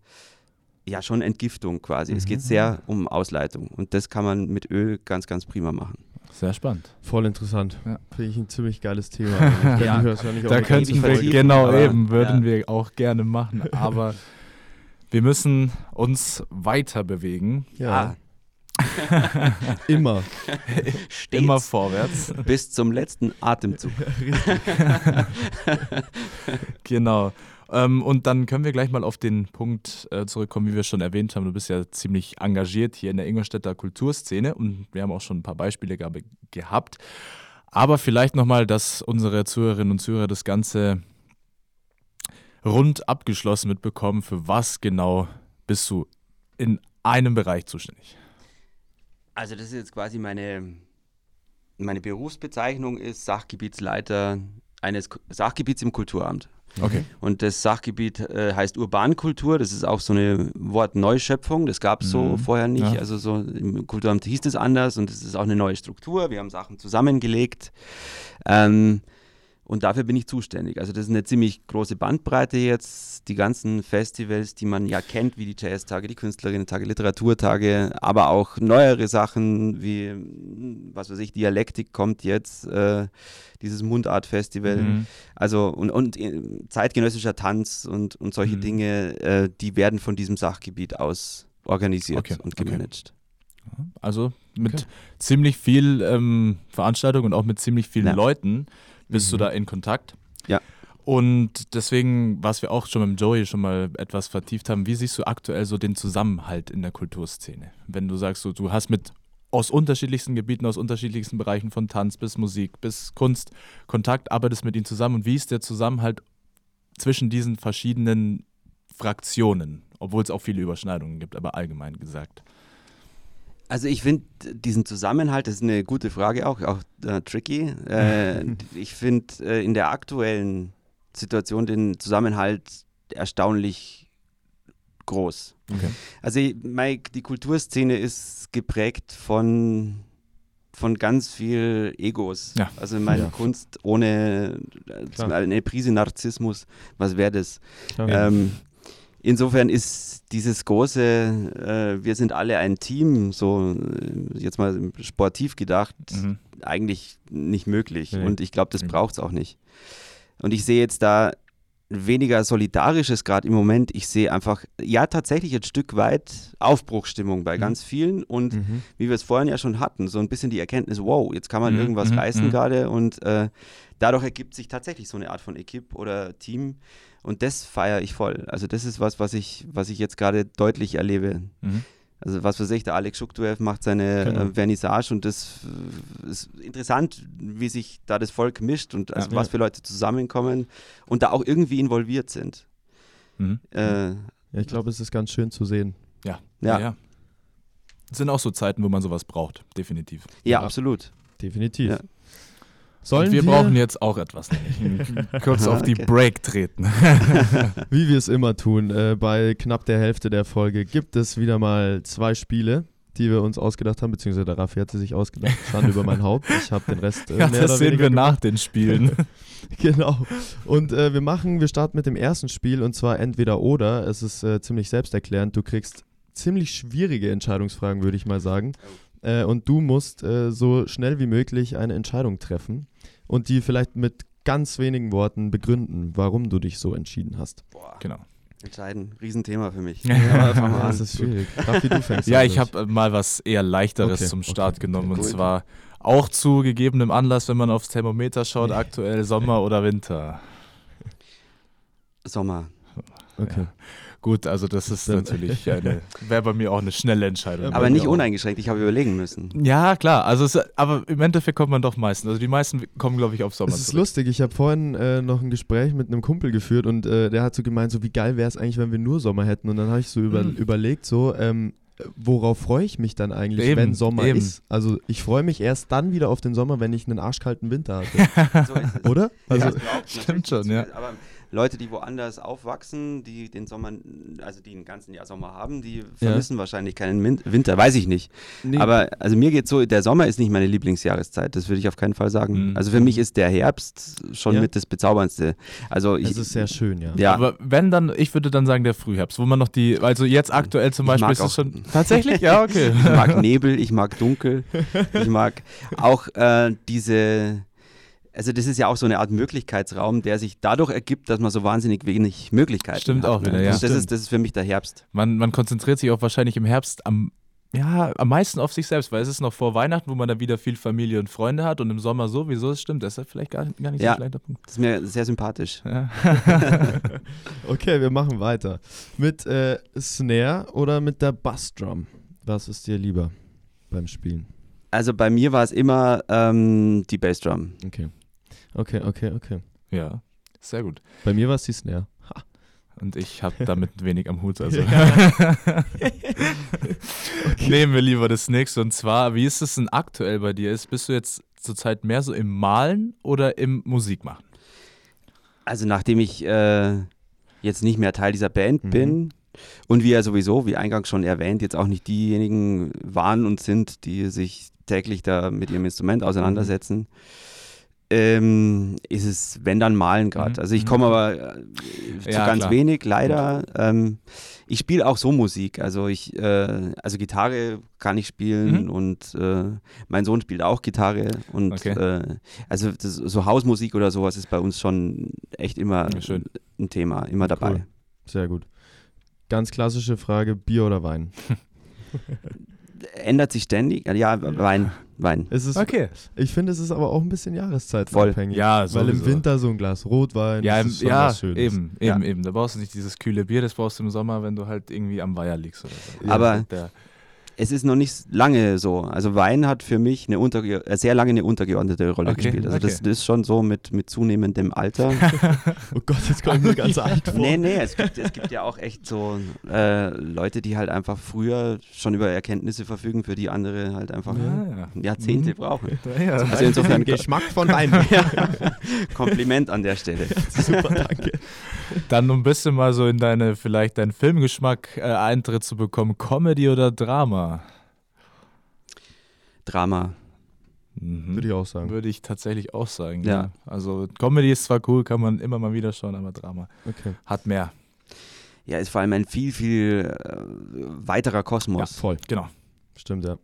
ja, schon Entgiftung quasi. Es geht Mhm. sehr um Ausleitung. Und das kann man mit Öl ganz, ganz prima machen. Sehr spannend. Voll interessant. Ja. Finde ich ein ziemlich geiles Thema. Ja. Da könnten wir, genau eben, würden ja. wir auch gerne machen. Aber wir müssen uns weiter bewegen. Ja, immer. Stets Immer vorwärts. bis zum letzten Atemzug. Genau. Ähm, und dann können wir gleich mal auf den Punkt äh, zurückkommen, wie wir schon erwähnt haben. Du bist ja ziemlich engagiert hier in der Ingolstädter Kulturszene und wir haben auch schon ein paar Beispiele ge gehabt. Aber vielleicht nochmal, dass unsere Zuhörerinnen und Zuhörer das Ganze rund abgeschlossen mitbekommen. Für was genau bist du in einem Bereich zuständig? Also das ist jetzt quasi meine, meine Berufsbezeichnung ist Sachgebietsleiter eines Sachgebiets im Kulturamt. Okay. Und das Sachgebiet äh, heißt Urbankultur. Das ist auch so eine Wortneuschöpfung. Das gab es so Mhm. vorher nicht. Ja. Also so im Kulturamt hieß es anders und es ist auch eine neue Struktur. Wir haben Sachen zusammengelegt. Ähm, Und dafür bin ich zuständig. Also das ist eine ziemlich große Bandbreite jetzt. Die ganzen Festivals, die man ja kennt, wie die Jazz-Tage, die Künstlerinnen-Tage, Literaturtage, aber auch neuere Sachen wie, was weiß ich, Dialektik kommt jetzt, äh, dieses Mundart-Festival. Mhm. Also und, und äh, zeitgenössischer Tanz und, und solche Mhm. Dinge, äh, die werden von diesem Sachgebiet aus organisiert Okay, und okay. gemanagt. Also mit Okay. ziemlich viel ähm, Veranstaltungen und auch mit ziemlich vielen Ja. Leuten bist du Mhm. da in Kontakt. Ja. Und deswegen, was wir auch schon mit Joey schon mal etwas vertieft haben, wie siehst du aktuell so den Zusammenhalt in der Kulturszene? Wenn du sagst, so, du hast mit aus unterschiedlichsten Gebieten, aus unterschiedlichsten Bereichen von Tanz bis Musik bis Kunst Kontakt, arbeitest mit ihnen zusammen und wie ist der Zusammenhalt zwischen diesen verschiedenen Fraktionen, obwohl es auch viele Überschneidungen gibt, aber allgemein gesagt. Also ich finde diesen Zusammenhalt, das ist eine gute Frage auch, auch äh, tricky. Äh, ich finde äh, in der aktuellen Situation den Zusammenhalt erstaunlich groß. Okay. Also Mike, die Kulturszene ist geprägt von, von ganz viel Egos. Ja. Also meine Ja. Kunst ohne äh, Klar. eine Prise Narzissmus, was wäre das? Ähm, insofern ist dieses große, äh, wir sind alle ein Team, so äh, jetzt mal sportiv gedacht, Mhm. eigentlich nicht möglich. Nee. Und ich glaube, das Mhm. braucht es auch nicht. Und ich sehe jetzt da weniger Solidarisches gerade im Moment. Ich sehe einfach, ja, tatsächlich ein Stück weit Aufbruchsstimmung bei Mhm. ganz vielen und Mhm. wie wir es vorhin ja schon hatten, so ein bisschen die Erkenntnis, wow, jetzt kann man Mhm, irgendwas mhm, reißen mhm. gerade und äh, dadurch ergibt sich tatsächlich so eine Art von Equipe oder Team und das feiere ich voll. Also das ist was, was ich, was ich jetzt gerade deutlich erlebe. Mhm. Also was weiß ich, der Alex Schuktuev macht seine Genau. äh, Vernissage und das äh, ist interessant, wie sich da das Volk mischt und also Ja. was für Leute zusammenkommen und da auch irgendwie involviert sind. Mhm. Äh, Ja, ich glaube, es ist ganz schön zu sehen. Ja. Ja. ja. Es sind auch so Zeiten, wo man sowas braucht, definitiv. ja, Ja. absolut. Definitiv. Sollen Und wir, brauchen jetzt auch etwas. nämlich. Kurz auf die. Break treten. Wie wir es immer tun, äh, bei knapp der Hälfte der Folge gibt es wieder mal zwei Spiele, die wir uns ausgedacht haben, beziehungsweise der Raffi hat sie sich ausgedacht. Schande über mein Haupt. Ich habe den Rest äh, Ja, mehr das oder sehen wir nach den Spielen. Genau. Und äh, wir machen, wir starten mit dem ersten Spiel und zwar entweder oder. Es ist äh, ziemlich selbsterklärend. Du kriegst ziemlich schwierige Entscheidungsfragen, würde ich mal sagen. Äh, und du musst äh, so schnell wie möglich eine Entscheidung treffen und die vielleicht mit ganz wenigen Worten begründen, warum du dich so entschieden hast. Boah, genau. entscheidend, Riesenthema für mich. Ja. Das ist schwierig. Raffi, du fängst Ja, ich habe mal was eher leichteres Okay, zum okay, Start genommen. Und gut. zwar auch zu gegebenem Anlass, wenn man aufs Thermometer schaut, aktuell Sommer oder Winter. Sommer. Okay. Gut, also das ist natürlich eine, wäre bei mir auch eine schnelle Entscheidung. Aber nicht uneingeschränkt, ich habe überlegen müssen. Ja, klar, also es, aber im Endeffekt kommt man doch meistens. Also die meisten kommen, glaube ich, auf Sommer Es ist zurück. lustig, ich habe vorhin äh, noch ein Gespräch mit einem Kumpel geführt und äh, der hat so gemeint, so wie geil wäre es eigentlich, wenn wir nur Sommer hätten. Und dann habe ich so über, Mhm. überlegt, so, ähm, worauf freue ich mich dann eigentlich, Eben, wenn Sommer eben. ist? Also ich freue mich erst dann wieder auf den Sommer, wenn ich einen arschkalten Winter hatte. So ist es. Oder? Also, Ja, das Stimmt schon, ja. Aber Leute, die woanders aufwachsen, die den Sommer, also die ein ganzen Jahr Sommer haben, die vermissen wahrscheinlich keinen Min Winter, weiß ich nicht. nee, Aber also mir geht so, der Sommer ist nicht meine Lieblingsjahreszeit, das würde ich auf keinen Fall sagen. Mhm. Also für mich ist der Herbst schon Ja. mit das Bezauberndste. Also ich, es ist sehr schön, ja. ja, Aber wenn dann, ich würde dann sagen der Frühherbst, wo man noch die, also jetzt aktuell zum Beispiel ist es schon tatsächlich, ja okay. ich mag Nebel, ich mag Dunkel, ich mag auch äh, diese, also das ist ja auch so eine Art Möglichkeitsraum, der sich dadurch ergibt, dass man so wahnsinnig wenig Möglichkeiten Stimmt hat. auch ne? wieder, ja. Das Stimmt. ist, das ist für mich der Herbst. Man, man konzentriert sich auch wahrscheinlich im Herbst am, ja, am meisten auf sich selbst, weil es ist noch vor Weihnachten, wo man dann wieder viel Familie und Freunde hat und im Sommer sowieso, das stimmt, das ist vielleicht gar, gar nicht Ja. so schlechter Punkt. Das ist mir sehr sympathisch. Ja. Okay, wir machen weiter. Mit äh, Snare oder mit der Bassdrum? Was ist dir lieber beim Spielen? Also bei mir war es immer ähm, die Bassdrum. Okay. Okay, okay, okay. ja, sehr gut. Bei mir war es die Snare. Und ich habe damit wenig am Hut. Also. Nehmen wir lieber das nächste. Und zwar, wie ist es denn aktuell bei dir? Ist, bist du jetzt zurzeit mehr so im Malen oder im Musikmachen? Also nachdem ich äh, jetzt nicht mehr Teil dieser Band Mhm. bin und wir ja sowieso, wie eingangs schon erwähnt, jetzt auch nicht diejenigen waren und sind, die sich täglich da mit ihrem Instrument auseinandersetzen, ähm, ist es, wenn dann malen gerade. Mhm. Also ich Mhm. komme aber äh, zu Ja, ganz klar. wenig, leider. Ähm, ich spiele auch so Musik. Also ich, äh, also Gitarre kann ich spielen Mhm. und äh, mein Sohn spielt auch Gitarre und Okay. äh, also das, so Hausmusik oder sowas ist bei uns schon echt immer Ja, ein Thema, immer dabei. Cool. Sehr gut. Ganz klassische Frage: Bier oder Wein? Ändert sich ständig. Ja, Wein, Wein. Es ist, Okay. Ich finde, es ist aber auch ein bisschen jahreszeitabhängig. Ja, Weil im sowieso. Winter so ein Glas Rotwein, Ja, im, ist schon ja was Schönes. eben, Ja. eben, eben. Da brauchst du nicht dieses kühle Bier, das brauchst du im Sommer, wenn du halt irgendwie am Weiher liegst oder so. Aber- der, Es ist noch nicht lange so. Also Wein hat für mich eine unterge äh, sehr lange eine untergeordnete Rolle Okay, gespielt. Also das, okay. das ist schon so mit, mit zunehmendem Alter. Oh Gott, jetzt komme ich mir ganz alt vor. nee, nee, es gibt, es gibt ja auch echt so äh, Leute, die halt einfach früher schon über Erkenntnisse verfügen, für die andere halt einfach ja, Jahrzehnte Mhm. brauchen. ja. ja. Also insofern Geschmack von Wein. Kompliment an der Stelle. Super, danke. Dann um ein bisschen mal so in deine, vielleicht deinen Filmgeschmack äh, Eintritt zu bekommen, Comedy oder Drama? Drama. Mhm. Würde ich auch sagen. Würde ich tatsächlich auch sagen. Ja. Ja. Also Comedy ist zwar cool, kann man immer mal wieder schauen, aber Drama Okay. hat mehr. Ja, ist vor allem ein viel, viel äh, weiterer Ja, Kosmos. voll. Genau. Stimmt, ja.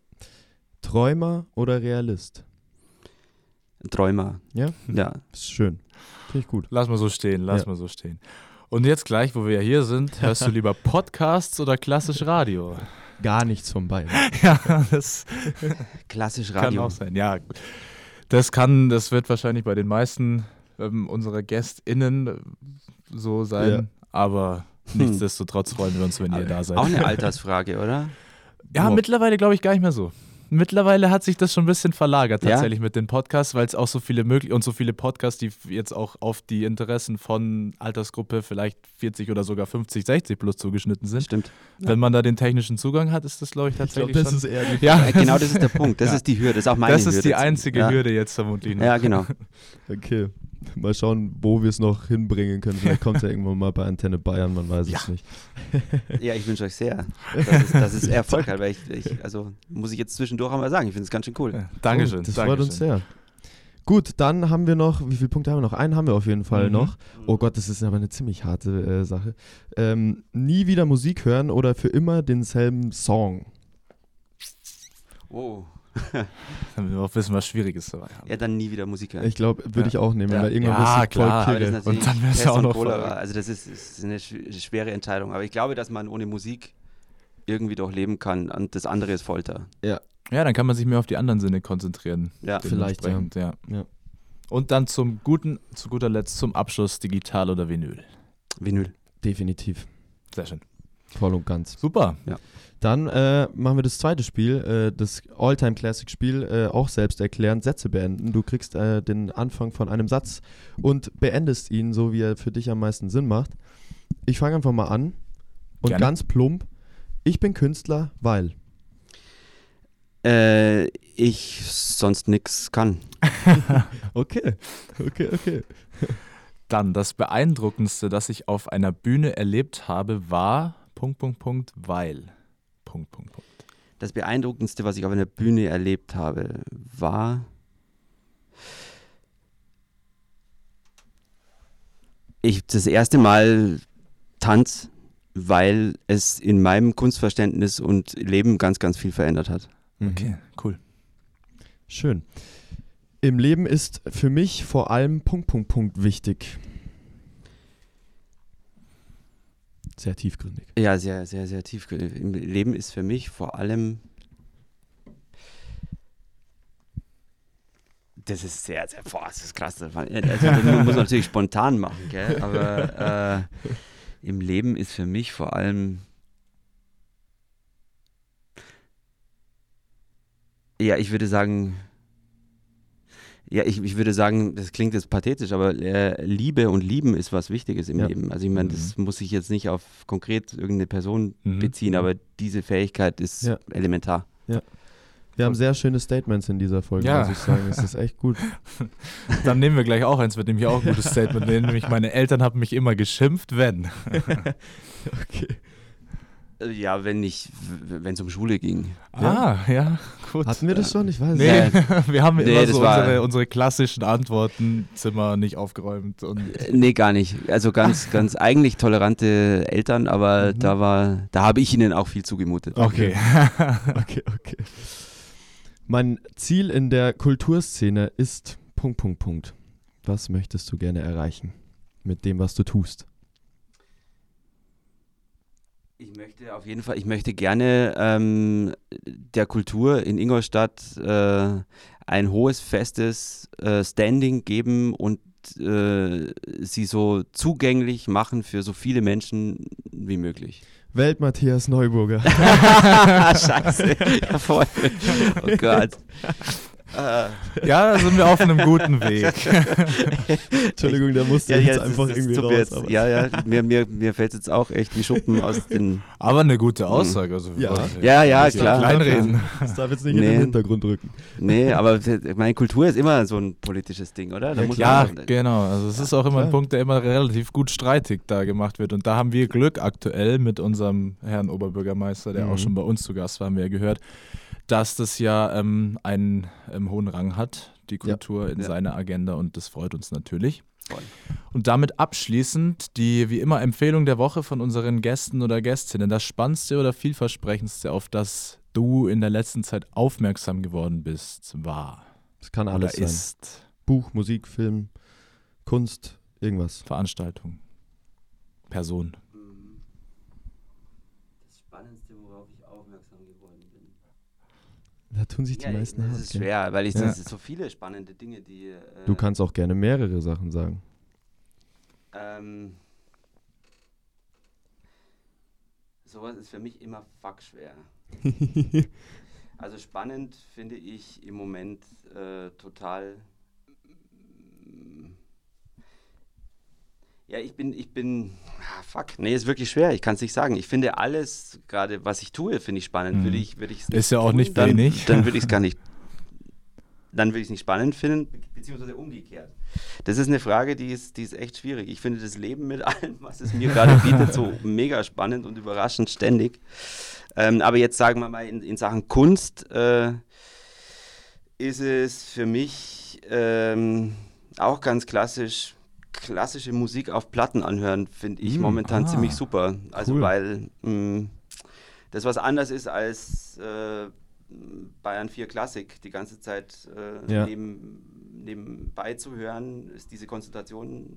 Träumer oder Realist? Träumer. Ja? Ja. Ist schön. Finde ich gut. Lass mal so stehen, lass Ja. mal so stehen. Und jetzt gleich, wo wir ja hier sind, hörst du lieber Podcasts oder klassisch Radio? Gar nichts von beiden. ja, das Klassisch kann Radio. auch sein. Ja, das kann, das wird wahrscheinlich bei den meisten ähm, unserer GästInnen äh, so sein, Ja. aber Hm. nichtsdestotrotz freuen wir uns, wenn ihr da seid. Auch eine Altersfrage, oder? Ja, Boah. mittlerweile glaube ich gar nicht mehr so. Mittlerweile hat sich das schon ein bisschen verlagert Ja? tatsächlich mit den Podcasts, weil es auch so viele möglich und so viele Podcasts, die jetzt auch auf die Interessen von Altersgruppe vielleicht 40 oder sogar 50, 60 plus zugeschnitten sind. Stimmt. Wenn man da den technischen Zugang hat, ist das glaube ich Ich glaube, tatsächlich das ist schon. eher die ja, Äh, genau das ist der Punkt. Das Ja. ist die Hürde. Das ist auch meine das Hürde. ist die einzige ja. Hürde jetzt vermutlich. Noch. Ja, genau. Okay. Mal schauen, wo wir es noch hinbringen können. Vielleicht kommt es ja irgendwann mal bei Antenne Bayern, man weiß es nicht. Ja, ich wünsche euch sehr, dass es, dass es Erfolg hat, weil ich, ich, also muss ich jetzt zwischendurch einmal sagen, ich finde es ganz schön cool. Ja, Dankeschön. Oh, das Dankeschön. freut uns sehr. Gut, dann haben wir noch, wie viele Punkte haben wir noch? Einen haben wir auf jeden Fall Mhm. noch. Oh Gott, das ist aber eine ziemlich harte äh, Sache. Ähm, nie wieder Musik hören oder für immer denselben Song? Oh. Damit wir auch wissen, was Schwieriges dabei haben. Ja, dann nie wieder Musik hören. Ich glaube, würde Ja. ich auch nehmen, Ja. weil irgendwann Ja, voll klar, ist natürlich Und dann wär's Pest ja auch noch Cholera. verrückt. Also das ist, ist eine sch- schwere Entscheidung. Aber ich glaube, dass man ohne Musik irgendwie doch leben kann und das andere ist Folter. Ja, dann kann man sich mehr auf die anderen Sinne konzentrieren. Ja. Vielleicht, ja. Ja. Ja. Und dann zum guten, zu guter Letzt zum Abschluss digital oder Vinyl. Vinyl. Definitiv. Sehr schön. Voll und ganz. Super. Dann äh, machen wir das zweite Spiel, äh, das All-Time-Classic-Spiel, äh, auch selbst erklärend, Sätze beenden. Du kriegst äh, den Anfang von einem Satz und beendest ihn so, wie er für dich am meisten Sinn macht. Ich fange einfach mal an und Gerne. ganz plump. Ich bin Künstler, weil. Äh, ich sonst nix kann. Okay, okay, okay. Dann das Beeindruckendste, das ich auf einer Bühne erlebt habe, war Punkt, Punkt, Punkt, weil. Punkt, Punkt, Punkt. Das Beeindruckendste, was ich auf einer Bühne erlebt habe, war. Ich das erste Mal Tanz, weil es in meinem Kunstverständnis und Leben ganz, ganz viel verändert hat. Okay, cool. Schön. Im Leben ist für mich vor allem Punkt, Punkt, Punkt wichtig. Sehr tiefgründig. Ja, sehr, sehr, sehr tief. Im Leben ist für mich vor allem. Das ist sehr, sehr, boah, das ist krass. Das Also, das muss natürlich spontan machen, gell? aber äh, im Leben ist für mich vor allem. Ja, ich würde sagen. Ja, ich, ich würde sagen, das klingt jetzt pathetisch, aber äh, Liebe und Lieben ist was Wichtiges im Ja. Leben. Also ich meine, das muss sich jetzt nicht auf konkret irgendeine Person Mhm. beziehen, aber diese Fähigkeit ist Ja. elementar. Wir haben sehr schöne Statements in dieser Folge, Ja. muss ich sagen. Es ist echt gut. Dann nehmen wir gleich auch eins, mit dem ich auch ein gutes Statement nehme. Nämlich meine Eltern haben mich immer geschimpft, wenn. Okay. Ja, wenn ich, wenn es um Schule ging. Ah, ja, gut. Hatten wir das schon? Ich weiß Nee, nicht. wir haben Nee, immer das so unsere, unsere klassischen Antworten, Zimmer nicht aufgeräumt und Äh, Nee, gar nicht. Also ganz, ganz eigentlich tolerante Eltern, aber Mhm. da war, da habe ich ihnen auch viel zugemutet. okay. Okay, okay. Mein Ziel in der Kulturszene ist Punkt, Punkt, Punkt. Was möchtest du gerne erreichen mit dem, was du tust? Ich möchte auf jeden Fall, ich möchte gerne ähm, der Kultur in Ingolstadt äh, ein hohes, festes äh, Standing geben und äh, sie so zugänglich machen für so viele Menschen wie möglich. Welt Matthias Neuburger. Scheiße. Ja, voll. Oh Gott. Äh, Ja, da sind wir auf einem guten Weg. Entschuldigung, der musste ja, jetzt ja, einfach irgendwie raus. jetzt, ja, ja, mir, mir, mir fällt jetzt auch echt wie Schuppen aus den. Aber eine gute Aussage. Also Ja. Ja, ja, klar. Kleinreden. Das darf jetzt nicht in Nee. den Hintergrund rücken. Nee, aber meine Kultur ist immer so ein politisches Ding, oder? Da Ja, muss Ja, man, genau. Also es ist auch immer ein Klar. Punkt, der immer relativ gut streitig da gemacht wird. Und da haben wir Glück aktuell mit unserem Herrn Oberbürgermeister, der Mhm. auch schon bei uns zu Gast war, haben wir ja gehört, dass das ja ähm, einen ähm, hohen Rang hat, die Kultur in Ja. seiner Agenda und das freut uns natürlich. Voll. Und damit abschließend die wie immer Empfehlung der Woche von unseren Gästen oder Gästinnen. Das Spannendste oder vielversprechendste, auf das du in der letzten Zeit aufmerksam geworden bist, war Das kann alles sein. ist Buch, Musik, Film, Kunst, irgendwas. Veranstaltung, Person. Das Spannendste, worauf ich aufmerksam geworden bin. Da tun sich die Ja, meisten das ist schwer, weil ich Ja. so viele spannende Dinge, die. Äh, Du kannst auch gerne mehrere Sachen sagen. Ähm, sowas ist für mich immer fuck schwer. Also spannend finde ich im Moment äh, total. mm, Ja, ich bin, ich bin, ah, fuck, nee, ist wirklich schwer, ich kann es nicht sagen. Ich finde alles, gerade was ich tue, finde ich spannend. Mhm. Würde ich, würde ich Ist ja auch nicht dann, wenig. Dann würde ich es gar nicht, dann würde ich es nicht spannend finden, be- beziehungsweise umgekehrt. Das ist eine Frage, die ist, die ist echt schwierig. Ich finde das Leben mit allem, was es mir gerade bietet, so mega spannend und überraschend ständig. Ähm, aber jetzt sagen wir mal in, in Sachen Kunst äh, ist es für mich ähm, auch ganz klassisch, klassische Musik auf Platten anhören, finde ich Mm, momentan ah, ziemlich super. Also cool. weil mh, das was anders ist als äh, Bayern 4 Klassik die ganze Zeit äh, Ja. neben, nebenbei zu hören, ist diese Konzentration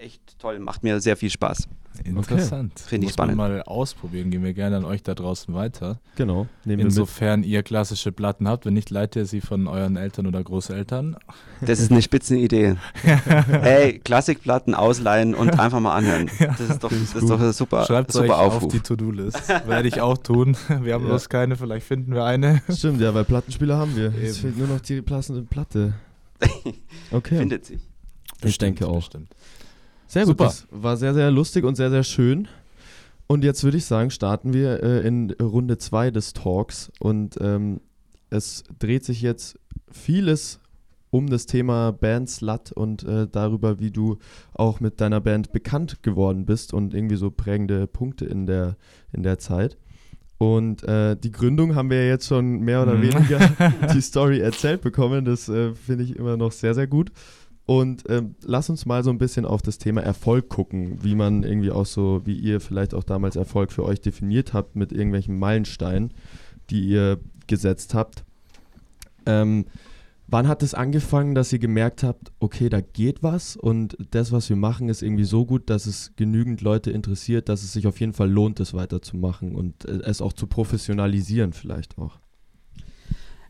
echt toll, macht mir sehr viel Spaß. Interessant. Finde ich Muss man spannend. mal ausprobieren. Gehen wir gerne an euch da draußen weiter. Genau. Insofern ihr klassische Platten habt. Wenn nicht, leitet ihr sie von euren Eltern oder Großeltern. Das ist eine Spitzenidee. Hey, Klassikplatten ausleihen und einfach mal anhören. Das ist doch, das ist doch super, Schreibt euch super auf Aufruf. die To-Do-List. Werde ich auch tun. Wir haben Ja. bloß keine, vielleicht finden wir eine. Stimmt, ja, weil Plattenspieler haben wir. Es Eben. fehlt nur noch die passende Platte. Okay, Findet sich. ich denke auch. Bestimmt. Sehr gut, Super. das war sehr, sehr lustig und sehr, sehr schön. Und jetzt würde ich sagen, starten wir äh, in Runde 2 des Talks. Und ähm, es dreht sich jetzt vieles um das Thema Band Slut und äh, darüber, wie du auch mit deiner Band bekannt geworden bist und irgendwie so prägende Punkte in der, in der Zeit. Und äh, die Gründung haben wir ja jetzt schon mehr oder Mhm. weniger die Story erzählt bekommen. Das äh, finde ich immer noch sehr, sehr gut. Und ähm, lass uns mal so ein bisschen auf das Thema Erfolg gucken, wie man irgendwie auch so, wie ihr vielleicht auch damals Erfolg für euch definiert habt mit irgendwelchen Meilensteinen, die ihr gesetzt habt. Ähm, wann hat es angefangen, dass ihr gemerkt habt, okay, da geht was und das, was wir machen, ist irgendwie so gut, dass es genügend Leute interessiert, dass es sich auf jeden Fall lohnt, das weiterzumachen und äh, es auch zu professionalisieren vielleicht auch.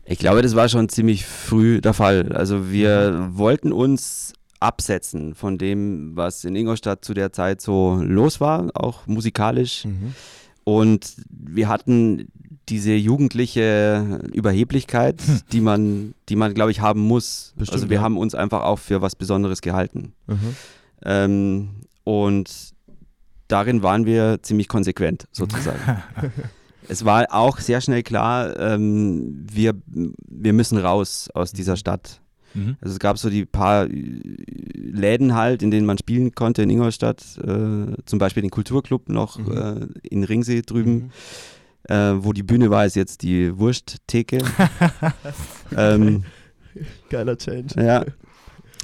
Ich glaube, das war schon ziemlich früh der Fall. Also wir wollten uns absetzen von dem, was in Ingolstadt zu der Zeit so los war, auch musikalisch. Und wir hatten diese jugendliche Überheblichkeit, die man, die man, glaube ich, haben muss. Bestimmt, also wir ja. haben uns einfach auch für was Besonderes gehalten. Mhm. Ähm, und darin waren wir ziemlich konsequent, sozusagen. es war auch sehr schnell klar, ähm, wir, wir müssen raus aus dieser Stadt. Mhm. Also es gab so die paar äh, Läden halt, in denen man spielen konnte in Ingolstadt, äh, zum Beispiel den Kulturclub noch Mhm. äh, in Ringsee drüben, Mhm. äh, wo die Bühne war, ist jetzt die Wursttheke. ähm, Geiler Change. ja.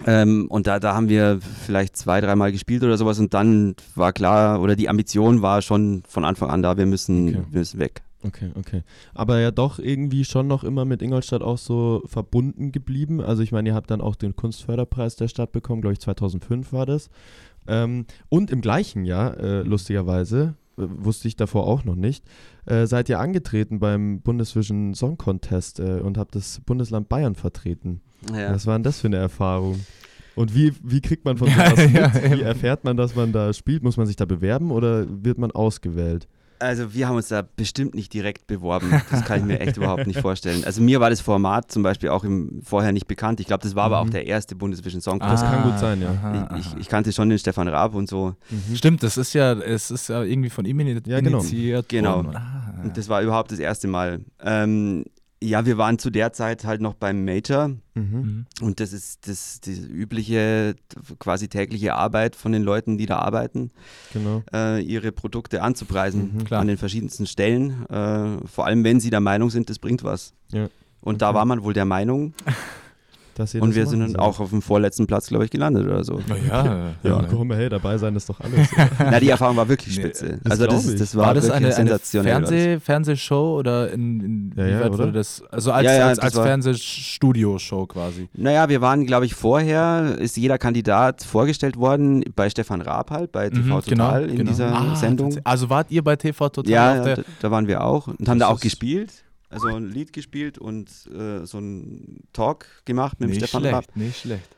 Ähm, und da, da haben wir vielleicht zwei, dreimal gespielt oder sowas und dann war klar, oder die Ambition war schon von Anfang an da, wir müssen, Okay. wir müssen weg. Okay, okay. Aber ja doch irgendwie schon noch immer mit Ingolstadt auch so verbunden geblieben. Also ich meine, ihr habt dann auch den Kunstförderpreis der Stadt bekommen, glaube ich 2005 war das. Ähm, und im gleichen Jahr, äh, lustigerweise, äh, wusste ich davor auch noch nicht, äh, seid ihr angetreten beim Bundesvision Song Contest äh, und habt das Bundesland Bayern vertreten. Ja. Was war denn das für eine Erfahrung? Und wie, wie kriegt man von Ja, sowas ja, mit? ja. Wie erfährt man, dass man da spielt? Muss man sich da bewerben oder wird man ausgewählt? Also wir haben uns da bestimmt nicht direkt beworben. Das kann ich mir echt überhaupt nicht vorstellen. Also mir war das Format zum Beispiel auch im, vorher nicht bekannt. Ich glaube, das war aber auch Mhm. der erste Bundesvision Song Das Contest. kann gut sein, ja. aha, Ich, aha. ich, ich kannte schon den Stefan Raab und so. Mhm. Stimmt, das ist ja, es ist ja irgendwie von ihm ini- Ja, genau. initiiert Genau. worden. Ah. Und das war überhaupt das erste Mal. Ähm, ja, wir waren zu der Zeit halt noch beim Major Mhm. Mhm. und das ist das, die übliche, quasi tägliche Arbeit von den Leuten, die da arbeiten, Genau. äh, ihre Produkte anzupreisen Mhm. Klar. an den verschiedensten Stellen. Äh, vor allem, wenn sie der Meinung sind, das bringt was. Ja. Und da Okay. war man wohl der Meinung und das wir sind dann auch auf dem vorletzten Platz, glaube ich, gelandet oder so. Na ja, Ja, ja. komm, hey, dabei sein ist doch alles. Na, die Erfahrung war wirklich Nee, spitze. das also das, das ich. war, War das eine, eine sensationell. Fernseh, Fernsehshow oder in, in Ja, ja, wie weit oder? wurde das? Also als, Ja, ja, als, das als Fernsehstudio-Show quasi. Naja, wir waren, glaube ich, vorher, ist jeder Kandidat vorgestellt worden bei Stefan Raab halt, bei TV Mhm, Total in dieser Ah, Sendung. Also wart ihr bei TV Total Ja, auf ja der da, da waren wir auch und haben Das da auch gespielt. Also ein Lied gespielt und äh, so ein Talk gemacht mit dem nicht Stefan schlecht, Raab. nicht schlecht.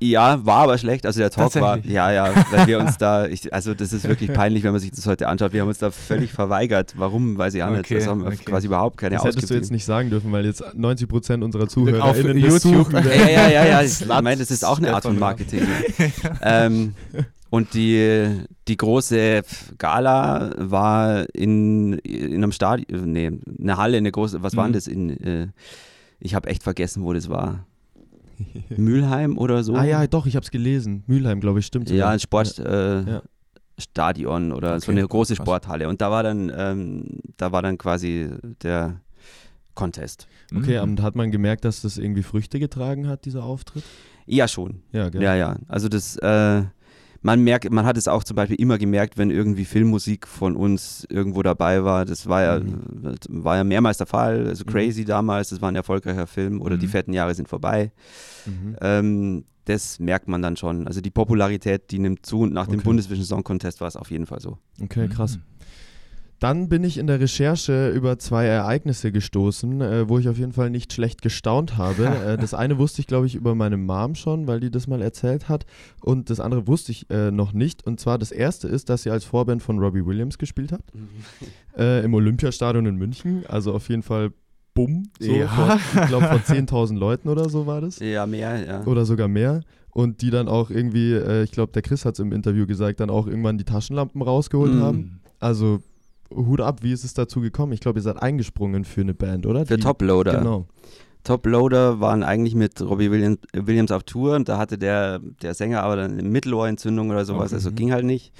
Ja, war aber schlecht. Also der Talk war, Tatsächlich? ja, ja, weil wir uns da, ich, also das ist wirklich peinlich, wenn man sich das heute anschaut. Wir haben uns da völlig verweigert. Warum, weiß ich auch nicht. Okay, Das haben wir okay. quasi überhaupt keine Das hättest du jetzt nicht sagen dürfen, weil jetzt 90% unserer Zuhörer Auf YouTube. suchen Ja, ja, ja, ja. Ich meine, das ist auch eine Art von. Marketing. ähm, und die, die große Gala war in, in einem Stadion, nee, eine Halle, eine große, was war denn Mhm. das? In, äh, ich habe echt vergessen, wo das war. Mülheim oder so? Ah ja, doch, ich habe es gelesen. Mülheim, glaube ich, stimmt. Ja, ein Sport, Äh, Ja. Stadion oder so Okay, eine große. Sporthalle. Und da war dann, ähm, da war dann quasi der Contest. Okay, Mhm. und hat man gemerkt, dass das irgendwie Früchte getragen hat, dieser Auftritt? Ja, schon. Ja, gell? Ja, ja. Also das, äh, man merkt, man hat es auch zum Beispiel immer gemerkt, wenn irgendwie Filmmusik von uns irgendwo dabei war. Das war ja, Mhm. war ja mehrmals der Fall. Also Mhm. Crazy damals, das war ein erfolgreicher Film oder die Mhm. fetten Jahre sind vorbei. Mhm. Ähm, das merkt man dann schon. Also die Popularität, die nimmt zu und nach dem Okay. Bundesvision Song Contest war es auf jeden Fall so. Okay, krass. Mhm. Dann bin ich in der Recherche über zwei Ereignisse gestoßen, äh, wo ich auf jeden Fall nicht schlecht gestaunt habe. äh, das eine wusste ich, glaube ich, über meine Mom schon, weil die das mal erzählt hat. Und das andere wusste ich äh, noch nicht. Und zwar das erste ist, dass sie als Vorband von Robbie Williams gespielt hat. Äh, Im Olympiastadion in München. Also auf jeden Fall bumm. So Ja. vor, ich glaube, vor 10.000 Leuten oder so war das. Ja, mehr, ja. Oder sogar mehr. Und die dann auch irgendwie, äh, ich glaube, der Chris hat es im Interview gesagt, dann auch irgendwann die Taschenlampen rausgeholt Mhm. haben. Also Hut ab, wie ist es dazu gekommen? Ich glaube, ihr seid eingesprungen für eine Band, oder? Für Die- Toploader. Genau. Toploader waren eigentlich mit Robbie Williams, Williams auf Tour und da hatte der, der Sänger aber dann eine Mittelohrentzündung oder sowas, Okay. also ging halt nicht.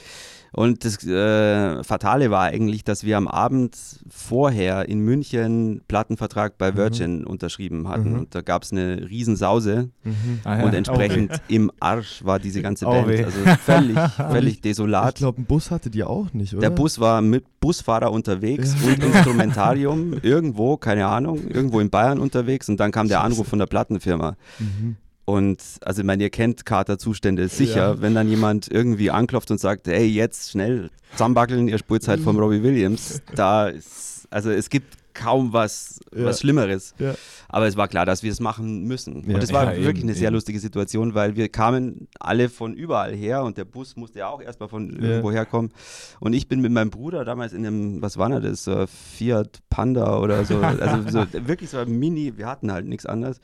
Und das äh, Fatale war eigentlich, dass wir am Abend vorher in München Plattenvertrag bei Mhm. Virgin unterschrieben hatten. Mhm. Und da gab es eine Riesensause Mhm. Ah, ja. und Oh, entsprechend im Arsch war diese ganze Oh, Band. weh. Also völlig, völlig Ich desolat. glaube, einen Bus hattet ihr auch nicht, oder? Der Bus war mit Busfahrer unterwegs Ja. und Instrumentarium irgendwo, keine Ahnung, irgendwo in Bayern unterwegs und dann kam der Anruf von der Plattenfirma. Mhm. Und also ich meine, ihr kennt Katerzustände sicher, Ja. wenn dann jemand irgendwie anklopft und sagt, hey, jetzt schnell zusammenbackeln, ihr spielt halt vom Robbie Williams. Da ist, also es gibt kaum was, Ja. was Schlimmeres. Ja. Aber es war klar, dass wir es machen müssen. Ja. Und es war wirklich eben, eine sehr eben. lustige Situation, weil wir kamen alle von überall her und der Bus musste ja auch erstmal von irgendwo herkommen. Und ich bin mit meinem Bruder damals in einem, was war denn das, so Fiat Panda oder so, also so, wirklich so ein Mini, wir hatten halt nichts anderes.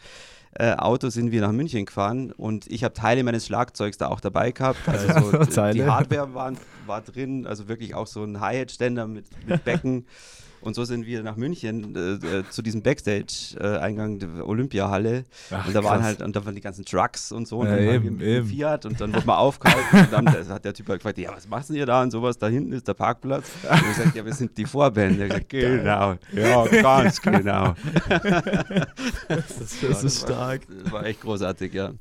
Äh, Auto sind wir nach München gefahren und ich habe Teile meines Schlagzeugs da auch dabei gehabt. Also so, die Teile. Hardware waren, war drin, also wirklich auch so ein Hi-Hat-Ständer mit, mit Becken Und so sind wir nach München äh, äh, zu diesem Backstage-Eingang der Olympiahalle. Ach, und da waren krass. halt, und da waren die ganzen Trucks und so. Und Ja, dann waren eben, eben. Fiat und dann wurde man aufgehalten. und dann hat der Typ halt gefragt, ja, was machen ihr da? Und sowas, da hinten ist der Parkplatz. Und ich gesagt, ja, wir sind die Vorband. Er hat gesagt, genau, ja, ganz genau. Das, das ist stark. Das war echt großartig, ja.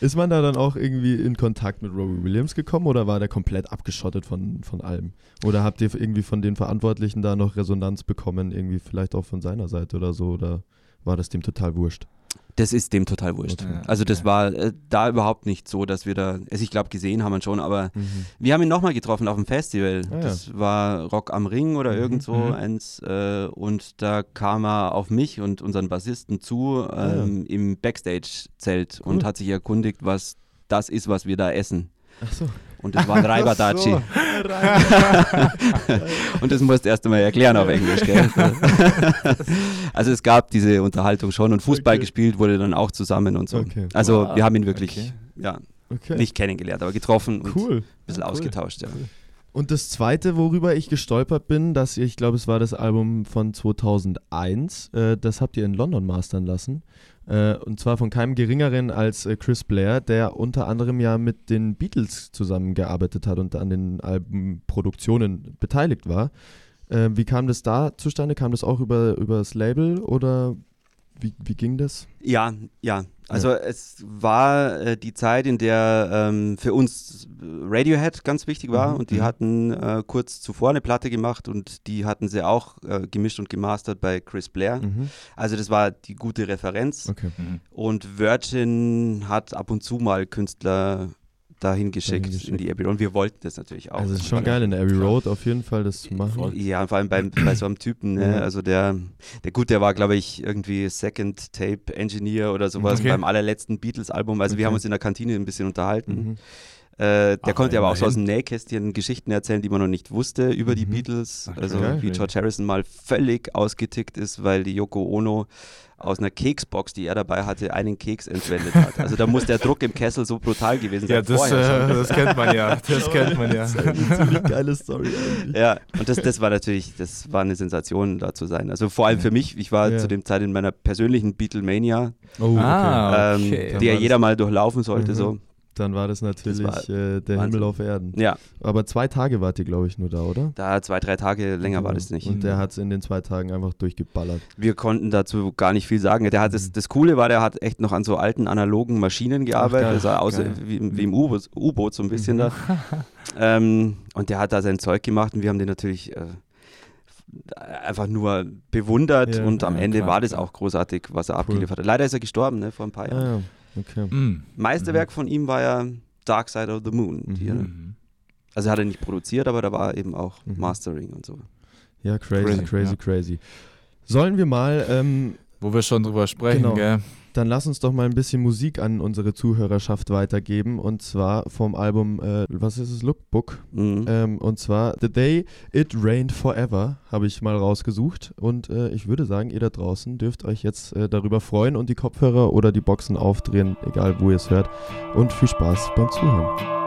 Ist man da dann auch irgendwie in Kontakt mit Robbie Williams gekommen oder war der komplett abgeschottet von, von allem? Oder habt ihr irgendwie von den Verantwortlichen da noch Resonanz bekommen, irgendwie vielleicht auch von seiner Seite oder so? Oder war das dem total wurscht? Das ist dem total wurscht. Okay. Also das Okay. war äh, da überhaupt nicht so, dass wir da, also ich glaube gesehen haben wir schon, aber wir haben ihn nochmal getroffen auf dem Festival. Ah, ja. das war Rock am Ring oder Mhm, irgend so mhm. eins äh, und da kam er auf mich und unseren Bassisten zu Ah, ja. ähm, im Backstage-Zelt Cool. und hat sich erkundigt, was das ist, was wir da essen. Ach so. Und das war ein Raibadachi. Und das musst du erst einmal erklären auf Englisch, gell? also es gab diese Unterhaltung schon und Fußball Okay. gespielt wurde dann auch zusammen und so. Okay. Also Wow, wir haben ihn wirklich okay. ja, nicht kennengelernt, aber getroffen und ein cool. bisschen Ja, cool. ausgetauscht. Ja. Und das zweite, worüber ich gestolpert bin, dass ihr, ich glaube, es war das Album von 2001, äh, das habt ihr in London mastern lassen. Äh, und zwar von keinem geringeren als äh, Chris Blair, der unter anderem ja mit den Beatles zusammengearbeitet hat und an den Albenproduktionen beteiligt war. Äh, wie kam das da zustande? Kam das auch über, über das Label oder wie, wie ging das? Ja, ja. Also es war äh, die Zeit, in der ähm, für uns Radiohead ganz wichtig war Mhm, und die mhm. hatten äh, kurz zuvor eine Platte gemacht und die hatten sie auch äh, gemischt und gemastert bei Chris Blair. Mhm. Also das war die gute Referenz. Okay. Mhm. Und Virgin hat ab und zu mal Künstler dahin geschickt, Dahin geschickt. in die Abbey Road. Und wir wollten das natürlich auch. Also es ist schon geil in Abbey Road auf jeden Fall das zu machen. Ja, vor allem beim, bei so einem Typen, ne? Also der, der gut, der war, glaube ich, irgendwie Second Tape Engineer oder sowas Okay. beim allerletzten Beatles-Album. Also wir Okay. haben uns in der Kantine ein bisschen unterhalten. Mhm. Äh, der Ach, konnte aber auch so aus dem Nähkästchen Geschichten erzählen, die man noch nicht wusste über die Mhm. Beatles. Ach, Also geil. wie George Harrison mal völlig ausgetickt ist, weil die Yoko Ono aus einer Keksbox, die er dabei hatte, einen Keks entwendet hat. Also da muss der Druck im Kessel so brutal gewesen sein. Ja, das, äh, das kennt man ja. Das kennt man ja. Das ist eine ziemlich geile Story eigentlich. Ja, und das, das war natürlich, das war eine Sensation, da zu sein. Also vor allem für mich, ich war Ja. zu dem Zeit in meiner persönlichen Beatlemania, Oh, okay. Ah, ähm, okay. Die ja jeder mal durchlaufen sollte. Mhm. So. Dann war das natürlich Das war äh, der Wahnsinn. Himmel auf Erden. Ja, Aber zwei Tage wart ihr, glaube ich, nur da, oder? da zwei, drei Tage länger war das nicht. Und der hat es in den zwei Tagen einfach durchgeballert. Wir konnten dazu gar nicht viel sagen. Der hat das, das Coole war, der hat echt noch an so alten analogen Maschinen gearbeitet. geil. das sah aus wie, im- wie im U-Boot so ein bisschen Mhm. da. Ähm, und der hat da sein Zeug gemacht und wir haben den natürlich äh, einfach nur bewundert Ja. und am Ja, Ende klar, war das auch großartig, was er abgeliefert hat. Leider ist er gestorben, ne, vor ein paar Jahren. Okay. Mhm. Meisterwerk von ihm war ja Dark Side of the Moon. Die, Mhm. Mhm. Also hat er nicht produziert, aber da war eben auch Mhm. Mastering und so. Ja, crazy, Crazy, crazy, ja. crazy. Sollen wir mal, ähm, Wo wir schon drüber sprechen, Genau. gell? Dann lass uns doch mal ein bisschen Musik an unsere Zuhörerschaft weitergeben. Und zwar vom Album, äh, was ist es, Lookbook. Mhm. Ähm, und zwar The Day It Rained Forever habe ich mal rausgesucht. Und äh, ich würde sagen, ihr da draußen dürft euch jetzt äh, darüber freuen und die Kopfhörer oder die Boxen aufdrehen, egal wo ihr es hört. Und viel Spaß beim Zuhören.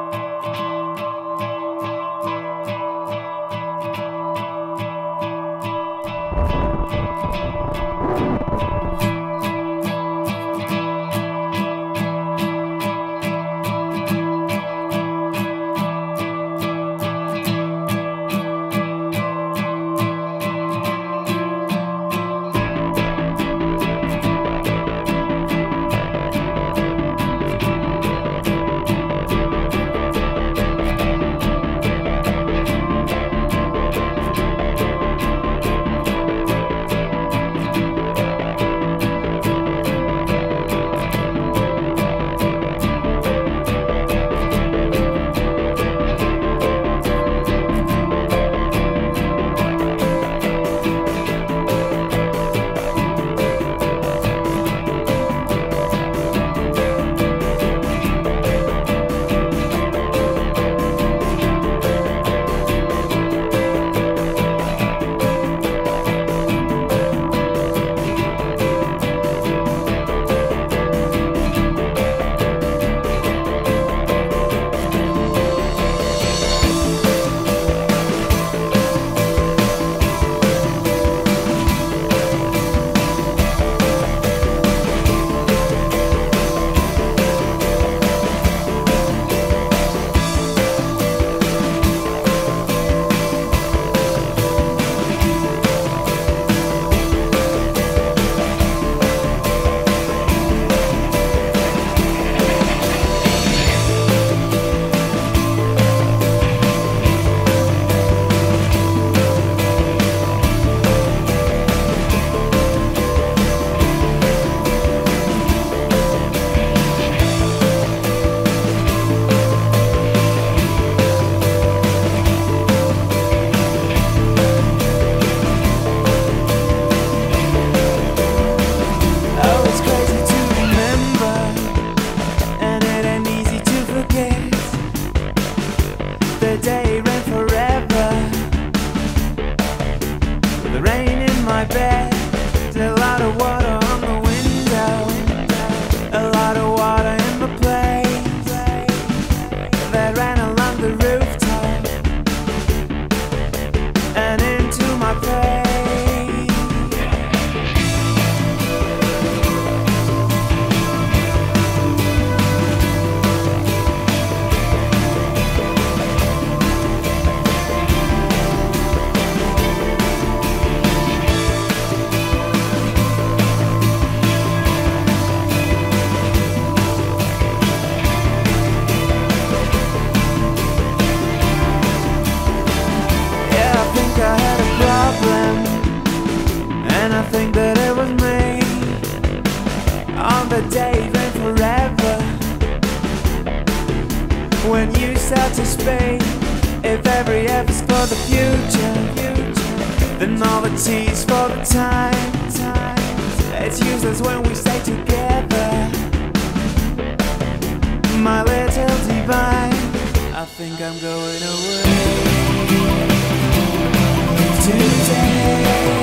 Every is for the future, the is for the time. It's useless when we stay together, my little divine. I think I'm going away today.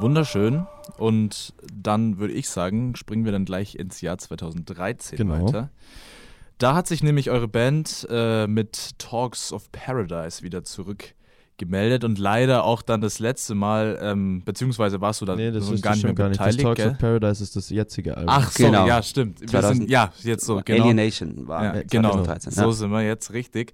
Wunderschön. Und dann würde ich sagen, springen wir dann gleich ins Jahr 2013 Genau. weiter. Da hat sich nämlich eure Band äh, mit Talks of Paradise wieder zurückgemeldet und leider auch dann das letzte Mal, ähm, beziehungsweise warst du da Nee, das so gar das nicht mehr gar nicht. Das beteiligt, Talks gell? of Paradise ist das jetzige Album. Ach, sorry, Genau. ja, stimmt. Wir 2000 sind, ja, jetzt so, genau. Alienation war Ja, äh, genau, 2013. so ja. sind wir jetzt richtig.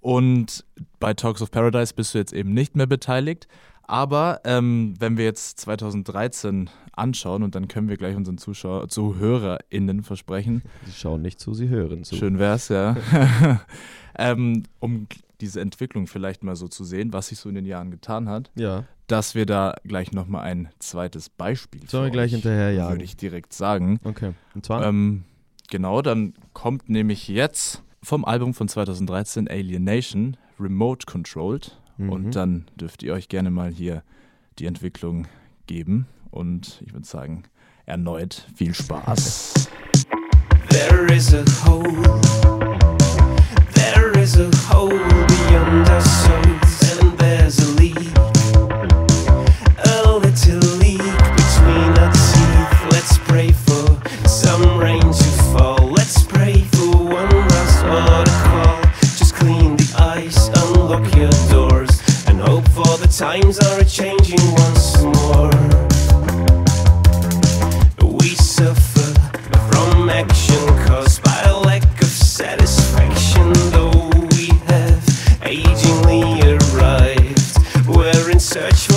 Und bei Talks of Paradise bist du jetzt eben nicht mehr beteiligt. Aber ähm, wenn wir jetzt 2013 anschauen und dann können wir gleich unseren Zuschauer, ZuhörerInnen versprechen, Sie schauen nicht zu, sie hören zu. schön wär's, ja, ähm, um diese Entwicklung vielleicht mal so zu sehen, was sich so in den Jahren getan hat, Ja, dass wir da gleich nochmal ein zweites Beispiel Sollen wir gleich hinterherjagen? Würde ich direkt sagen. okay. Und zwar? Ähm, genau, dann kommt nämlich jetzt vom Album von 2013 Alienation Remote Controlled. Mhm. Und dann dürft ihr euch gerne mal hier die Entwicklung geben. Und ich würde sagen, erneut viel Spaß. There is a hole. There is a hole beyond our souls, and there's a leak. A little Times are changing once more. We suffer from action caused by a lack of satisfaction, though we have agingly arrived. We're in search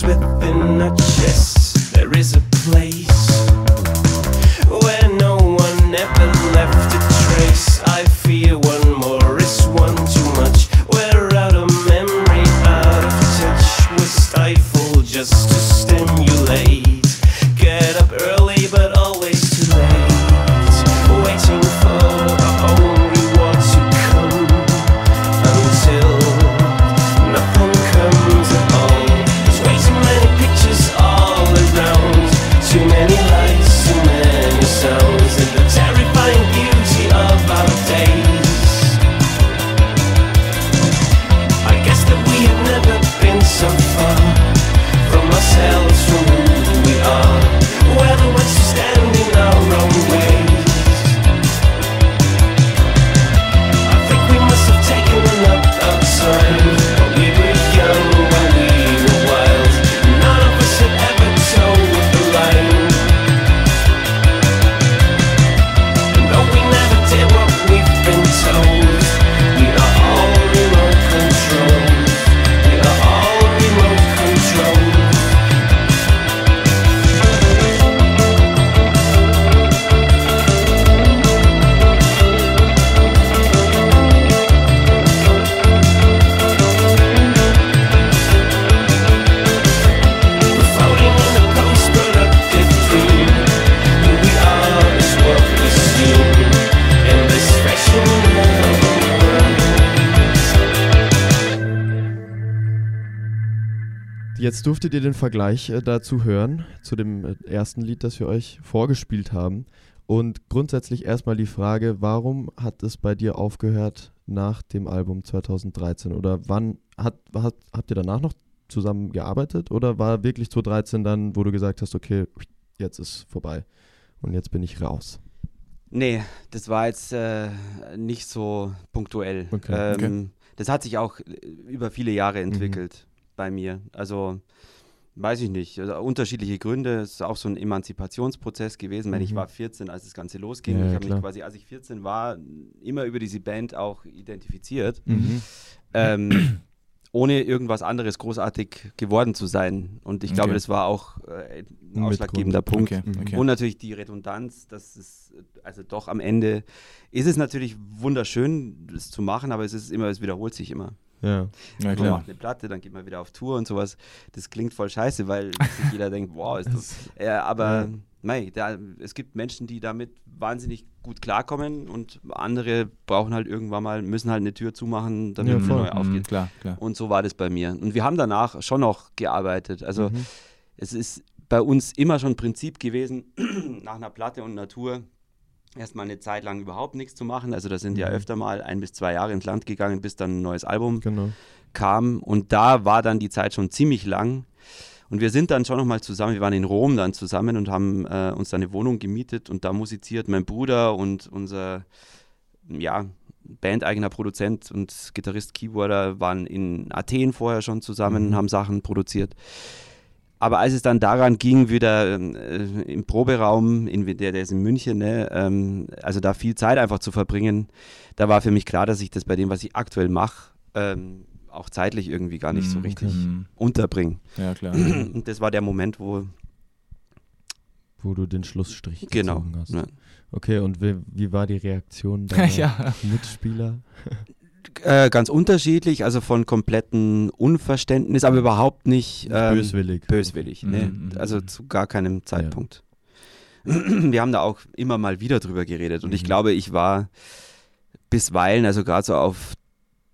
swift Jetzt durftet ihr den Vergleich äh, dazu hören, zu dem äh, ersten Lied, das wir euch vorgespielt haben. Und grundsätzlich erstmal die Frage, warum hat es bei dir aufgehört nach dem Album 2013? Oder wann hat, hat, habt ihr danach noch zusammen gearbeitet? Oder war wirklich 2013 dann, wo du gesagt hast, okay, jetzt ist vorbei und jetzt bin ich raus? Nee, das war jetzt äh, nicht so punktuell. Okay, okay. ähm, Das hat sich auch äh, über viele Jahre entwickelt bei mir. Also weiß ich nicht. Also, unterschiedliche Gründe. Es ist auch so ein Emanzipationsprozess gewesen. Ich meine, ich Mhm. war 14, als das Ganze losging. Ja, ich habe mich quasi, als ich 14 war, immer über diese Band auch identifiziert. Mhm. ähm, ohne irgendwas anderes großartig geworden zu sein. Und ich glaube, Okay. das war auch äh, ein ausschlaggebender Punkt. Okay, Mhm. okay. Und natürlich die Redundanz, das ist, äh, also doch am Ende ist es natürlich wunderschön, das zu machen, aber es ist immer, es wiederholt sich immer. Ja. ja, klar. macht eine Platte, dann geht man wieder auf Tour und sowas. Das klingt voll scheiße, weil sich jeder denkt, wow, ist das. Äh, aber Ja. mei, da, es gibt Menschen, die damit wahnsinnig gut klarkommen und andere brauchen halt irgendwann mal, müssen halt eine Tür zumachen, damit Ja, eine neue aufgeht. Mhm, klar, klar. Und so war das bei mir. Und wir haben danach schon noch gearbeitet. Also Mhm. es ist bei uns immer schon Prinzip gewesen, nach einer Platte und einer Tour erstmal eine Zeit lang überhaupt nichts zu machen. Also da sind ja Mhm. öfter mal ein bis zwei Jahre ins Land gegangen, bis dann ein neues Album Genau. kam. Und da war dann die Zeit schon ziemlich lang. Und wir sind dann schon nochmal zusammen, wir waren in Rom dann zusammen und haben äh, uns da eine Wohnung gemietet und da musiziert mein Bruder und unser, ja, bandeigener Produzent und Gitarrist, Keyboarder waren in Athen vorher schon zusammen, Mhm. haben Sachen produziert. Aber als es dann daran ging, wieder ähm, äh, im Proberaum, in, der, der ist in München, ne, ähm, also da viel Zeit einfach zu verbringen, da war für mich klar, dass ich das bei dem, was ich aktuell mache, ähm, auch zeitlich irgendwie gar nicht so Mhm, richtig Mhm. unterbringe. Ja, klar. Und das war der Moment, wo, Wo du den Schlussstrich genau, gezogen hast. ne. Okay, und wie, wie war die Reaktion deiner ja. Mitspieler? Äh, ganz unterschiedlich, also von kompletten Unverständnis, aber überhaupt nicht ähm, Böswillig. böswillig. Mhm, Ne? mhm. Also zu gar keinem Zeitpunkt. Wir haben da auch immer mal wieder drüber geredet und ich Mhm. glaube, ich war bisweilen, also gerade so auf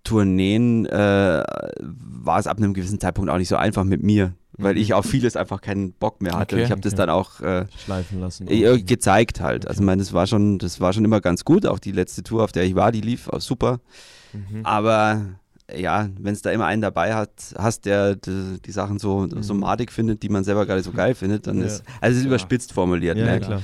Tourneen, äh, war es ab einem gewissen Zeitpunkt auch nicht so einfach mit mir, weil Mhm. ich auf vieles einfach keinen Bock mehr hatte. Okay, ich habe das okay. dann auch äh, Schleifen lassen. äh, gezeigt halt. Okay. Also ich meine, das war schon, das war schon immer ganz gut. Auch die letzte Tour, auf der ich war, die lief auch super. Mhm. Aber ja, wenn es da immer einen dabei hat, hast, der die, die Sachen so, so Mhm. madig findet, die man selber gar nicht so geil findet, dann Ja. ist, also es ist überspitzt formuliert. Ja, ne? klar.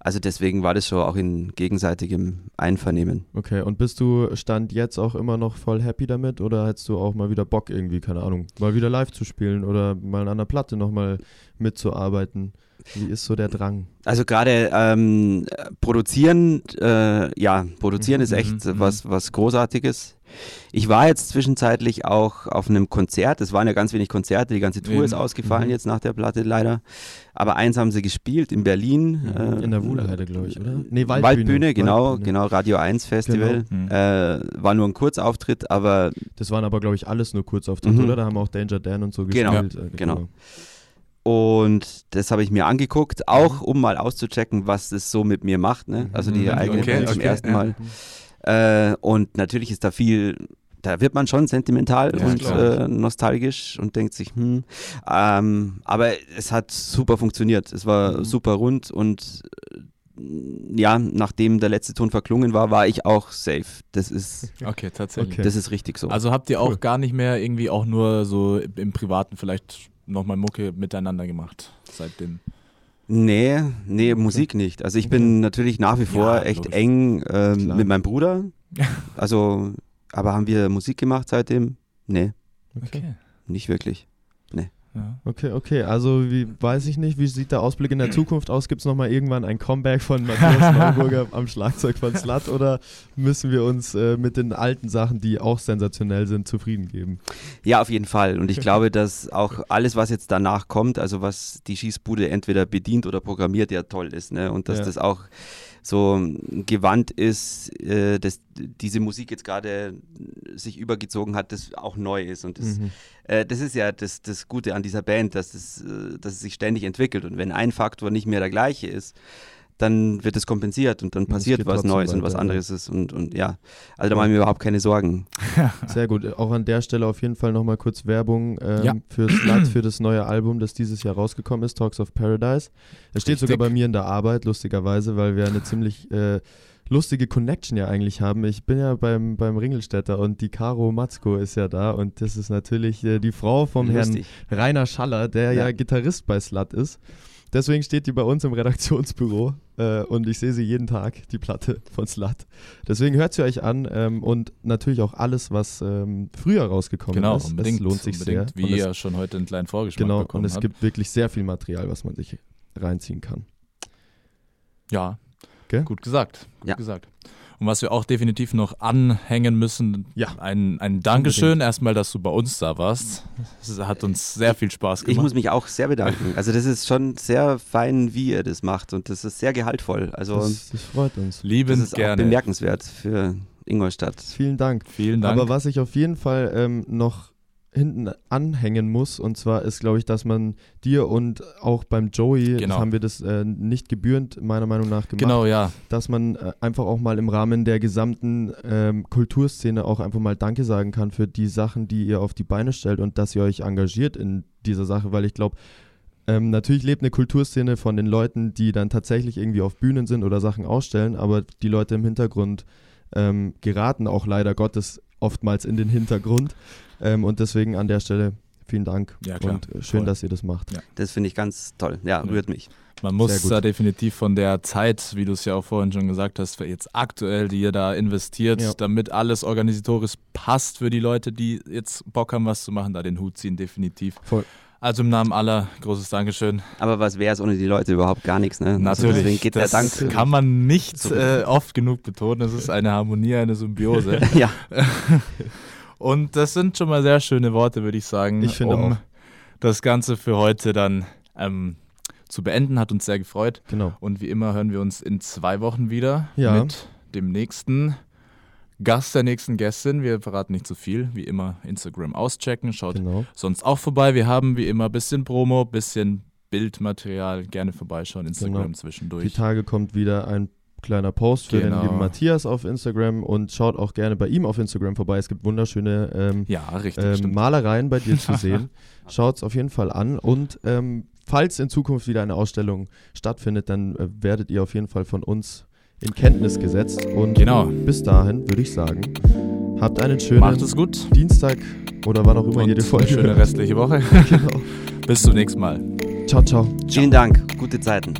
Also deswegen war das schon auch in gegenseitigem Einvernehmen. Okay, und bist du Stand jetzt auch immer noch voll happy damit oder hättest du auch mal wieder Bock irgendwie, keine Ahnung, mal wieder live zu spielen oder mal an einer Platte nochmal mitzuarbeiten? Wie ist so der Drang? Also gerade ähm, produzieren, äh, ja, produzieren Mhm, ist echt mhm, was, was Großartiges. Ich war jetzt zwischenzeitlich auch auf einem Konzert. Es waren ja ganz wenig Konzerte. Die ganze Tour Eben. ist ausgefallen Mhm. jetzt nach der Platte leider. Aber eins haben sie gespielt in Berlin. äh, In der Wuhlheide, glaube ich, oder? Nee, Waldbühne, genau, Waldbühne. genau, Radio 1 Festival. Genau. Mhm. Äh, war nur ein Kurzauftritt, aber Das waren aber, glaube ich, alles nur Kurzauftritte, Mhm. oder? Da haben auch Danger Dan und so Genau, gespielt. äh, genau. und das habe ich mir angeguckt, auch um mal auszuchecken, was das so mit mir macht. Ne? Also die Mhm. eigene Okay, Band zum okay, ersten ja. Äh, und natürlich ist da viel, da wird man schon sentimental Ja, und äh, nostalgisch und denkt sich, hm. Ähm, aber es hat super funktioniert. Es war Mhm. super rund und äh, ja, nachdem der letzte Ton verklungen war, war ich auch safe. Das ist, Okay, tatsächlich. Okay. das ist richtig so. Also habt ihr auch Cool. gar nicht mehr irgendwie auch nur so im Privaten vielleicht nochmal Mucke miteinander gemacht seitdem? Nee, nee, Musik nicht. Also ich bin natürlich nach wie vor Ja, echt logisch. eng ähm, mit meinem Bruder. Also, aber haben wir Musik gemacht seitdem? Nee, Okay. nicht wirklich. Ja. Okay, okay. Also, wie weiß ich nicht, wie sieht der Ausblick in der Zukunft aus? Gibt es nochmal irgendwann ein Comeback von Matthias Neuburger am Schlagzeug von Slut oder müssen wir uns äh, mit den alten Sachen, die auch sensationell sind, zufrieden geben? Ja, auf jeden Fall. Und ich glaube, dass auch alles, was jetzt danach kommt, also was die Schießbude entweder bedient oder programmiert, ja toll ist. Ne? Und dass Ja. das auch so gewandt ist, äh, dass diese Musik jetzt gerade sich übergezogen hat, das auch neu ist. Und das, Mhm. äh, das ist ja das, das Gute an dieser Band, dass, es, äh, dass es sich ständig entwickelt. Und wenn ein Faktor nicht mehr der gleiche ist, dann wird es kompensiert und dann passiert was Neues und was weiter, anderes ist. Und, und ja, also da mache ich mir überhaupt keine Sorgen. Sehr gut. Auch an der Stelle auf jeden Fall nochmal kurz Werbung ähm, Ja. für Slut, für das neue Album, das dieses Jahr rausgekommen ist, Talks of Paradise. Es steht sogar bei mir in der Arbeit, lustigerweise, weil wir eine ziemlich äh, lustige Connection ja eigentlich haben. Ich bin ja beim, beim Ringelstädter und die Caro Matzko ist ja da und das ist natürlich äh, die Frau vom Herrn Lustig. Rainer Schaller, der ja, Ja. Gitarrist bei Slut ist. Deswegen steht die bei uns im Redaktionsbüro äh, und ich sehe sie jeden Tag, die Platte von Slut. Deswegen hört sie euch an ähm, und natürlich auch alles, was ähm, früher rausgekommen Genau, ist. es lohnt sich unbedingt, sehr. Wie und es, ihr schon heute einen kleinen Vorgeschmack genau, bekommen und es habt. gibt wirklich sehr viel Material, was man sich reinziehen kann. Ja, Gell? gut gesagt. Gut Ja. gesagt. Und was wir auch definitiv noch anhängen müssen, Ja. ein, ein Dankeschön erstmal, dass du bei uns da warst. Es hat uns sehr viel Spaß Ich gemacht. muss mich auch sehr bedanken. Also das ist schon sehr fein, wie ihr das macht und das ist sehr gehaltvoll. Also das, Das, das freut uns. Liebend ist auch gerne. bemerkenswert für Ingolstadt. Vielen Dank. Vielen Dank. Aber was ich auf jeden Fall ähm, noch hinten anhängen muss, und zwar ist, glaube ich, dass man dir und auch beim Joey, Genau. haben wir das äh, nicht gebührend meiner Meinung nach gemacht, genau, ja. dass man äh, einfach auch mal im Rahmen der gesamten ähm, Kulturszene auch einfach mal Danke sagen kann für die Sachen, die ihr auf die Beine stellt und dass ihr euch engagiert in dieser Sache, weil ich glaube, ähm, natürlich lebt eine Kulturszene von den Leuten, die dann tatsächlich irgendwie auf Bühnen sind oder Sachen ausstellen, aber die Leute im Hintergrund ähm, geraten auch leider Gottes oftmals in den Hintergrund. Ähm, und deswegen an der Stelle vielen Dank Ja, klar. und äh, schön, Voll. dass ihr das macht. Ja. Das finde ich ganz toll. Ja, rührt mich. Man muss da definitiv von der Zeit, wie du es ja auch vorhin schon gesagt hast, jetzt aktuell, die ihr da investiert, Ja. damit alles organisatorisch passt für die Leute, die jetzt Bock haben, was zu machen, da den Hut ziehen, definitiv. Voll. Also im Namen aller, großes Dankeschön. Aber was wäre es ohne die Leute überhaupt gar nichts, ne? Also Natürlich, deswegen geht der das Dank. kann man nicht äh, oft genug betonen. Es ist eine Harmonie, eine Symbiose. ja, Und das sind schon mal sehr schöne Worte, würde ich sagen, Ich finde um auch. das Ganze für heute dann ähm, zu beenden. Hat uns sehr gefreut. Genau. Und wie immer hören wir uns in zwei Wochen wieder Ja. mit dem nächsten Gast der nächsten Gästin. Wir verraten nicht zu viel. Wie immer Instagram auschecken. Schaut Genau. sonst auch vorbei. Wir haben wie immer ein bisschen Promo, bisschen Bildmaterial. Gerne vorbeischauen. Instagram Genau. Die zwischendurch. Tage kommt wieder ein kleiner Post für Genau. den lieben Matthias auf Instagram und schaut auch gerne bei ihm auf Instagram vorbei. Es gibt wunderschöne ähm, Ja, richtig. ähm. Malereien bei dir zu sehen. Schaut es auf jeden Fall an und ähm, falls in Zukunft wieder eine Ausstellung stattfindet, dann äh, werdet ihr auf jeden Fall von uns in Kenntnis gesetzt und Genau. bis dahin würde ich sagen, habt einen schönen Macht es gut. Dienstag oder wann auch immer Und ihr die eine Folge schöne restliche Woche. genau. Bis zum nächsten Mal. Ciao, ciao. vielen Dank. Gute Zeiten.